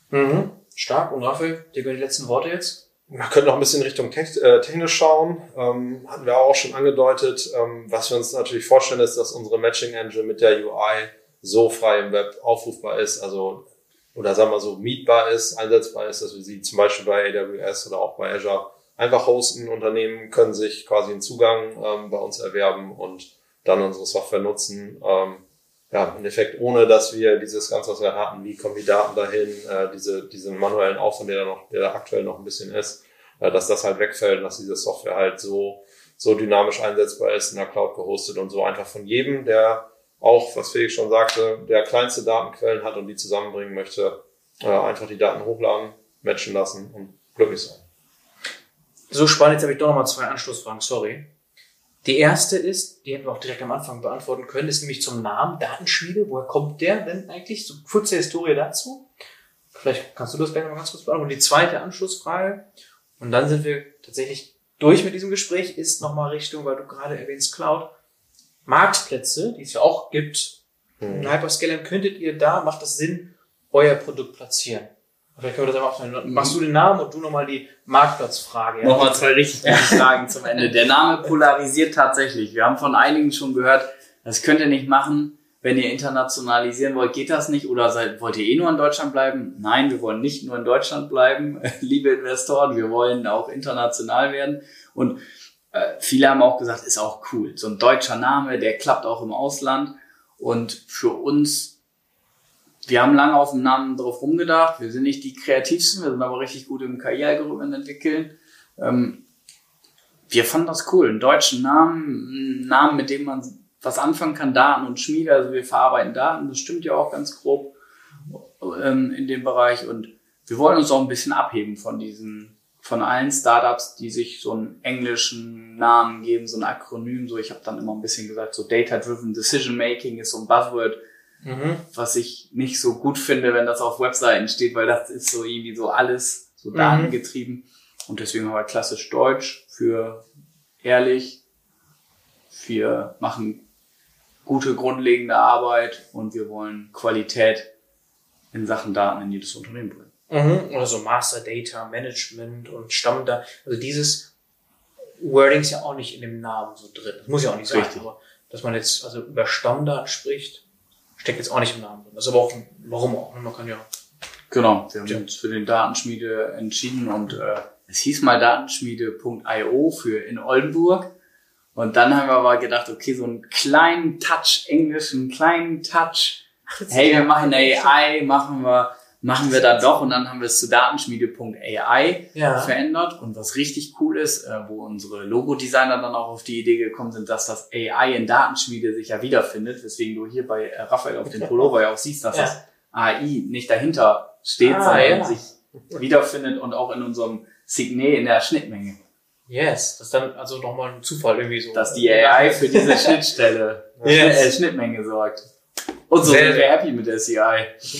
Mhm. Stark. Und Raphael, dir gehören die letzten Worte jetzt? Man könnte noch ein bisschen Richtung äh, technisch schauen. Ähm, hatten wir auch schon angedeutet. Ähm, was wir uns natürlich vorstellen, ist, dass unsere Matching Engine mit der UI so frei im Web aufrufbar ist, also oder sagen wir so mietbar ist, einsetzbar ist, dass wir sie zum Beispiel bei AWS oder auch bei Azure einfach hosten. Unternehmen können sich quasi einen Zugang ähm, bei uns erwerben und dann unsere Software nutzen. Ähm, ja, im Endeffekt, ohne dass wir dieses Ganze, was wir hatten, wie kommen die Daten dahin, äh, diese, diesen manuellen Aufwand, der da noch, der da aktuell noch ein bisschen ist, äh, dass das halt wegfällt und dass diese Software halt so, so dynamisch einsetzbar ist, in der Cloud gehostet und so einfach von jedem, der auch, was Felix schon sagte, der kleinste Datenquellen hat und die zusammenbringen möchte, äh, einfach die Daten hochladen, matchen lassen und glücklich sein. So spannend, jetzt habe ich doch nochmal zwei Anschlussfragen, sorry. Die erste ist, die hätten wir auch direkt am Anfang beantworten können, ist nämlich zum Namen Datenschmiede. Woher kommt der denn eigentlich? So kurze Historie dazu. Vielleicht kannst du das gleich noch ganz kurz beantworten. Und die zweite Anschlussfrage, und dann sind wir tatsächlich durch mit diesem Gespräch, ist nochmal Richtung, weil du gerade erwähnst Cloud, Marktplätze, die es ja auch gibt, mhm. in Hyperscalern, könntet ihr da, macht das Sinn, euer Produkt platzieren? Vielleicht können wir das einfach aufnehmen. Machst du den Namen und du nochmal die Marktplatzfrage. Ja? Nochmal zwei richtig gute Fragen zum Ende. Der Name polarisiert tatsächlich. Wir haben von einigen schon gehört, das könnt ihr nicht machen. Wenn ihr internationalisieren wollt, geht das nicht. Oder seid, wollt ihr eh nur in Deutschland bleiben? Nein, wir wollen nicht nur in Deutschland bleiben, (laughs) liebe Investoren. Wir wollen auch international werden. Und äh, viele haben auch gesagt, ist auch cool. So ein deutscher Name, der klappt auch im Ausland. Und für uns wir haben lange auf den Namen drauf rumgedacht. Wir sind nicht die kreativsten, wir sind aber richtig gut im KI-Algorithmen entwickeln. Ähm, wir fanden das cool. Einen deutschen Namen, einen Namen, mit dem man was anfangen kann, Daten und Schmiede. Also wir verarbeiten Daten, das stimmt ja auch ganz grob ähm, in dem Bereich. Und wir wollen uns auch ein bisschen abheben von diesen, von allen Startups, die sich so einen englischen Namen geben, so ein Akronym. So, ich habe dann immer ein bisschen gesagt, so Data-Driven Decision Making ist so ein Buzzword Mhm. Was ich nicht so gut finde, wenn das auf Webseiten steht, weil das ist so irgendwie so alles so mhm. datengetrieben. Und deswegen haben wir klassisch Deutsch für ehrlich. Wir machen gute grundlegende Arbeit und wir wollen Qualität in Sachen Daten in jedes Unternehmen bringen. Mhm. Oder so Master Data Management und Stammdaten. Also dieses Wording ist ja auch nicht in dem Namen so drin. Das muss ja auch nicht sein. Richtig. Aber dass man jetzt also über Stammdaten spricht, Steckt jetzt auch nicht im Namen drin. Das ist aber auch, warum auch, ne? man kann ja. Genau, wir haben ja. uns für den Datenschmiede entschieden und äh, es hieß mal datenschmiede.io für in Oldenburg. Und dann haben wir aber gedacht, okay, so einen kleinen Touch Englisch, einen kleinen Touch. Ach, hey, wir machen AI, machen wir machen wir da doch und dann haben wir es zu datenschmiede.ai ja. verändert. Und was richtig cool ist, äh, wo unsere Logo-Designer dann auch auf die Idee gekommen sind, dass das AI in Datenschmiede sich ja wiederfindet, weswegen du hier bei äh, Raphael auf dem Pullover ja auch siehst, dass ja. das AI nicht dahinter steht, ah, sondern ja. sich wiederfindet und auch in unserem Signet in der Schnittmenge. Yes, das ist dann also nochmal ein Zufall irgendwie so. Dass die AI für diese Schnittstelle, (laughs) yes. äh, Schnittmenge sorgt. Und so sehr, sind wir happy mit der CI.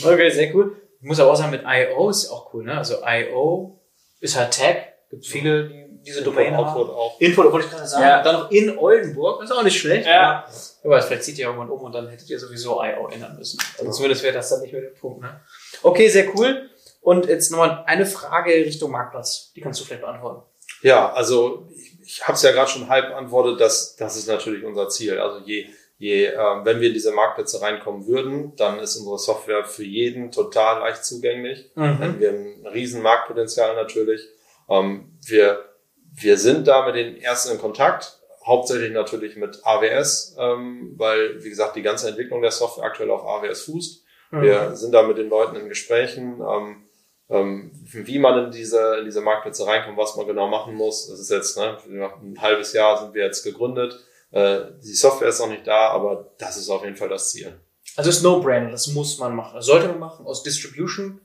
Okay, sehr cool. Ich muss aber auch sagen, mit I.O. ist auch cool, ne? Also I.O. ist halt Tag. Gibt viele, die diese Domain haben. Output auch. Input, wollte ich gerade sagen. Ja. Dann noch in Oldenburg, ist auch nicht schlecht. Ja. Aber vielleicht zieht ihr irgendwann um und dann hättet ihr sowieso I.O. ändern müssen. Also zumindest wäre das dann nicht mehr der Punkt, ne? Okay, sehr cool. Und jetzt nochmal eine Frage Richtung Marktplatz. Die kannst du vielleicht beantworten. Ja, also ich, ich habe es ja gerade schon halb beantwortet, dass das ist natürlich unser Ziel. Also je je, äh, wenn wir in diese Marktplätze reinkommen würden, dann ist unsere Software für jeden total leicht zugänglich. Mhm. Dann wir ein riesen Marktpotenzial natürlich. Ähm, wir, wir sind da mit den ersten in Kontakt, hauptsächlich natürlich mit AWS, ähm, weil, wie gesagt, die ganze Entwicklung der Software aktuell auf AWS fußt. Mhm. Wir sind da mit den Leuten in Gesprächen. Ähm, ähm, wie man in diese, in diese Marktplätze reinkommt, was man genau machen muss. Das ist jetzt, ne, ein halbes Jahr sind wir jetzt gegründet. Äh, die Software ist noch nicht da, aber das ist auf jeden Fall das Ziel. Also es ist No-Brainer, das muss man machen. Das sollte man machen aus Distribution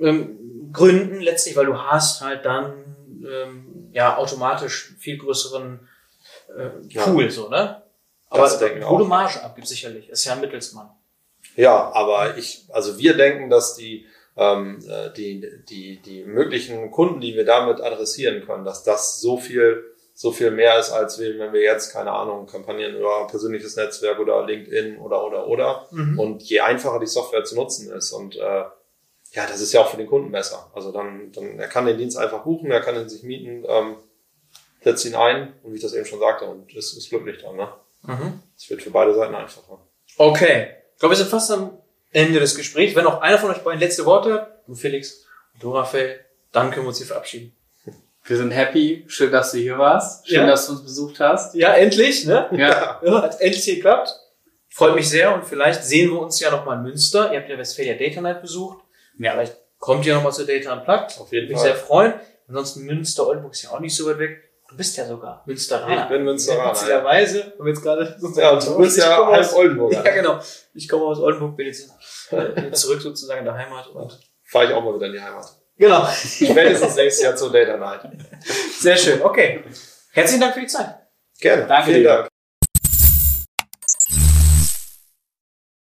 ähm, Gründen letztlich, weil du hast halt dann ähm, ja automatisch viel größeren äh, Pool, ja. so, ne? Aber wo du Marge abgibt, sicherlich. Ist ja ein Mittelsmann. Ja, aber ich, also wir denken, dass die ähm, äh, die, die, die möglichen Kunden, die wir damit adressieren können, dass das so viel, so viel mehr ist, als wenn wir jetzt, keine Ahnung, Kampagnen über persönliches Netzwerk oder LinkedIn oder, oder, oder. Mhm. Und je einfacher die Software zu nutzen ist und, äh, ja, das ist ja auch für den Kunden besser. Also dann, dann, er kann den Dienst einfach buchen, er kann ihn sich mieten, ähm, setzt ihn ein und wie ich das eben schon sagte und ist, ist glücklich dann, ne? Mhm. Es wird für beide Seiten einfacher. Okay. Ich glaube, wir sind fast am Ende des Gesprächs. Wenn auch einer von euch beiden letzte Worte hat, du Felix und du Raphael, dann können wir uns hier verabschieden. Wir sind happy. Schön, dass du hier warst. Schön, ja. dass du uns besucht hast. Ja, endlich, ne? Ja. (laughs) ja hat endlich geklappt. Freut mich sehr und vielleicht sehen wir uns ja nochmal in Münster. Ihr habt ja Westfalia Data Night besucht. Ja. Vielleicht kommt ihr nochmal zur Data Unplugged. Auf jeden Fall. Mich sehr freuen. Ansonsten Münster, Oldenburg ist ja auch nicht so weit weg. Du bist ja sogar Münsteraner. Ich bin Münsteraner. Witzigerweise. Ja. Und jetzt gerade ja, und du bist ja halb Oldenburger. Ja, genau. Ich komme aus Oldenburg, bin jetzt äh, (laughs) zurück sozusagen in der Heimat. Und Fahre ich auch mal wieder in die Heimat. Genau. Spätestens nächstes Jahr zur Data Night. Sehr schön. Okay. Herzlichen Dank für die Zeit. Gerne. Danke Vielen dir. Dank.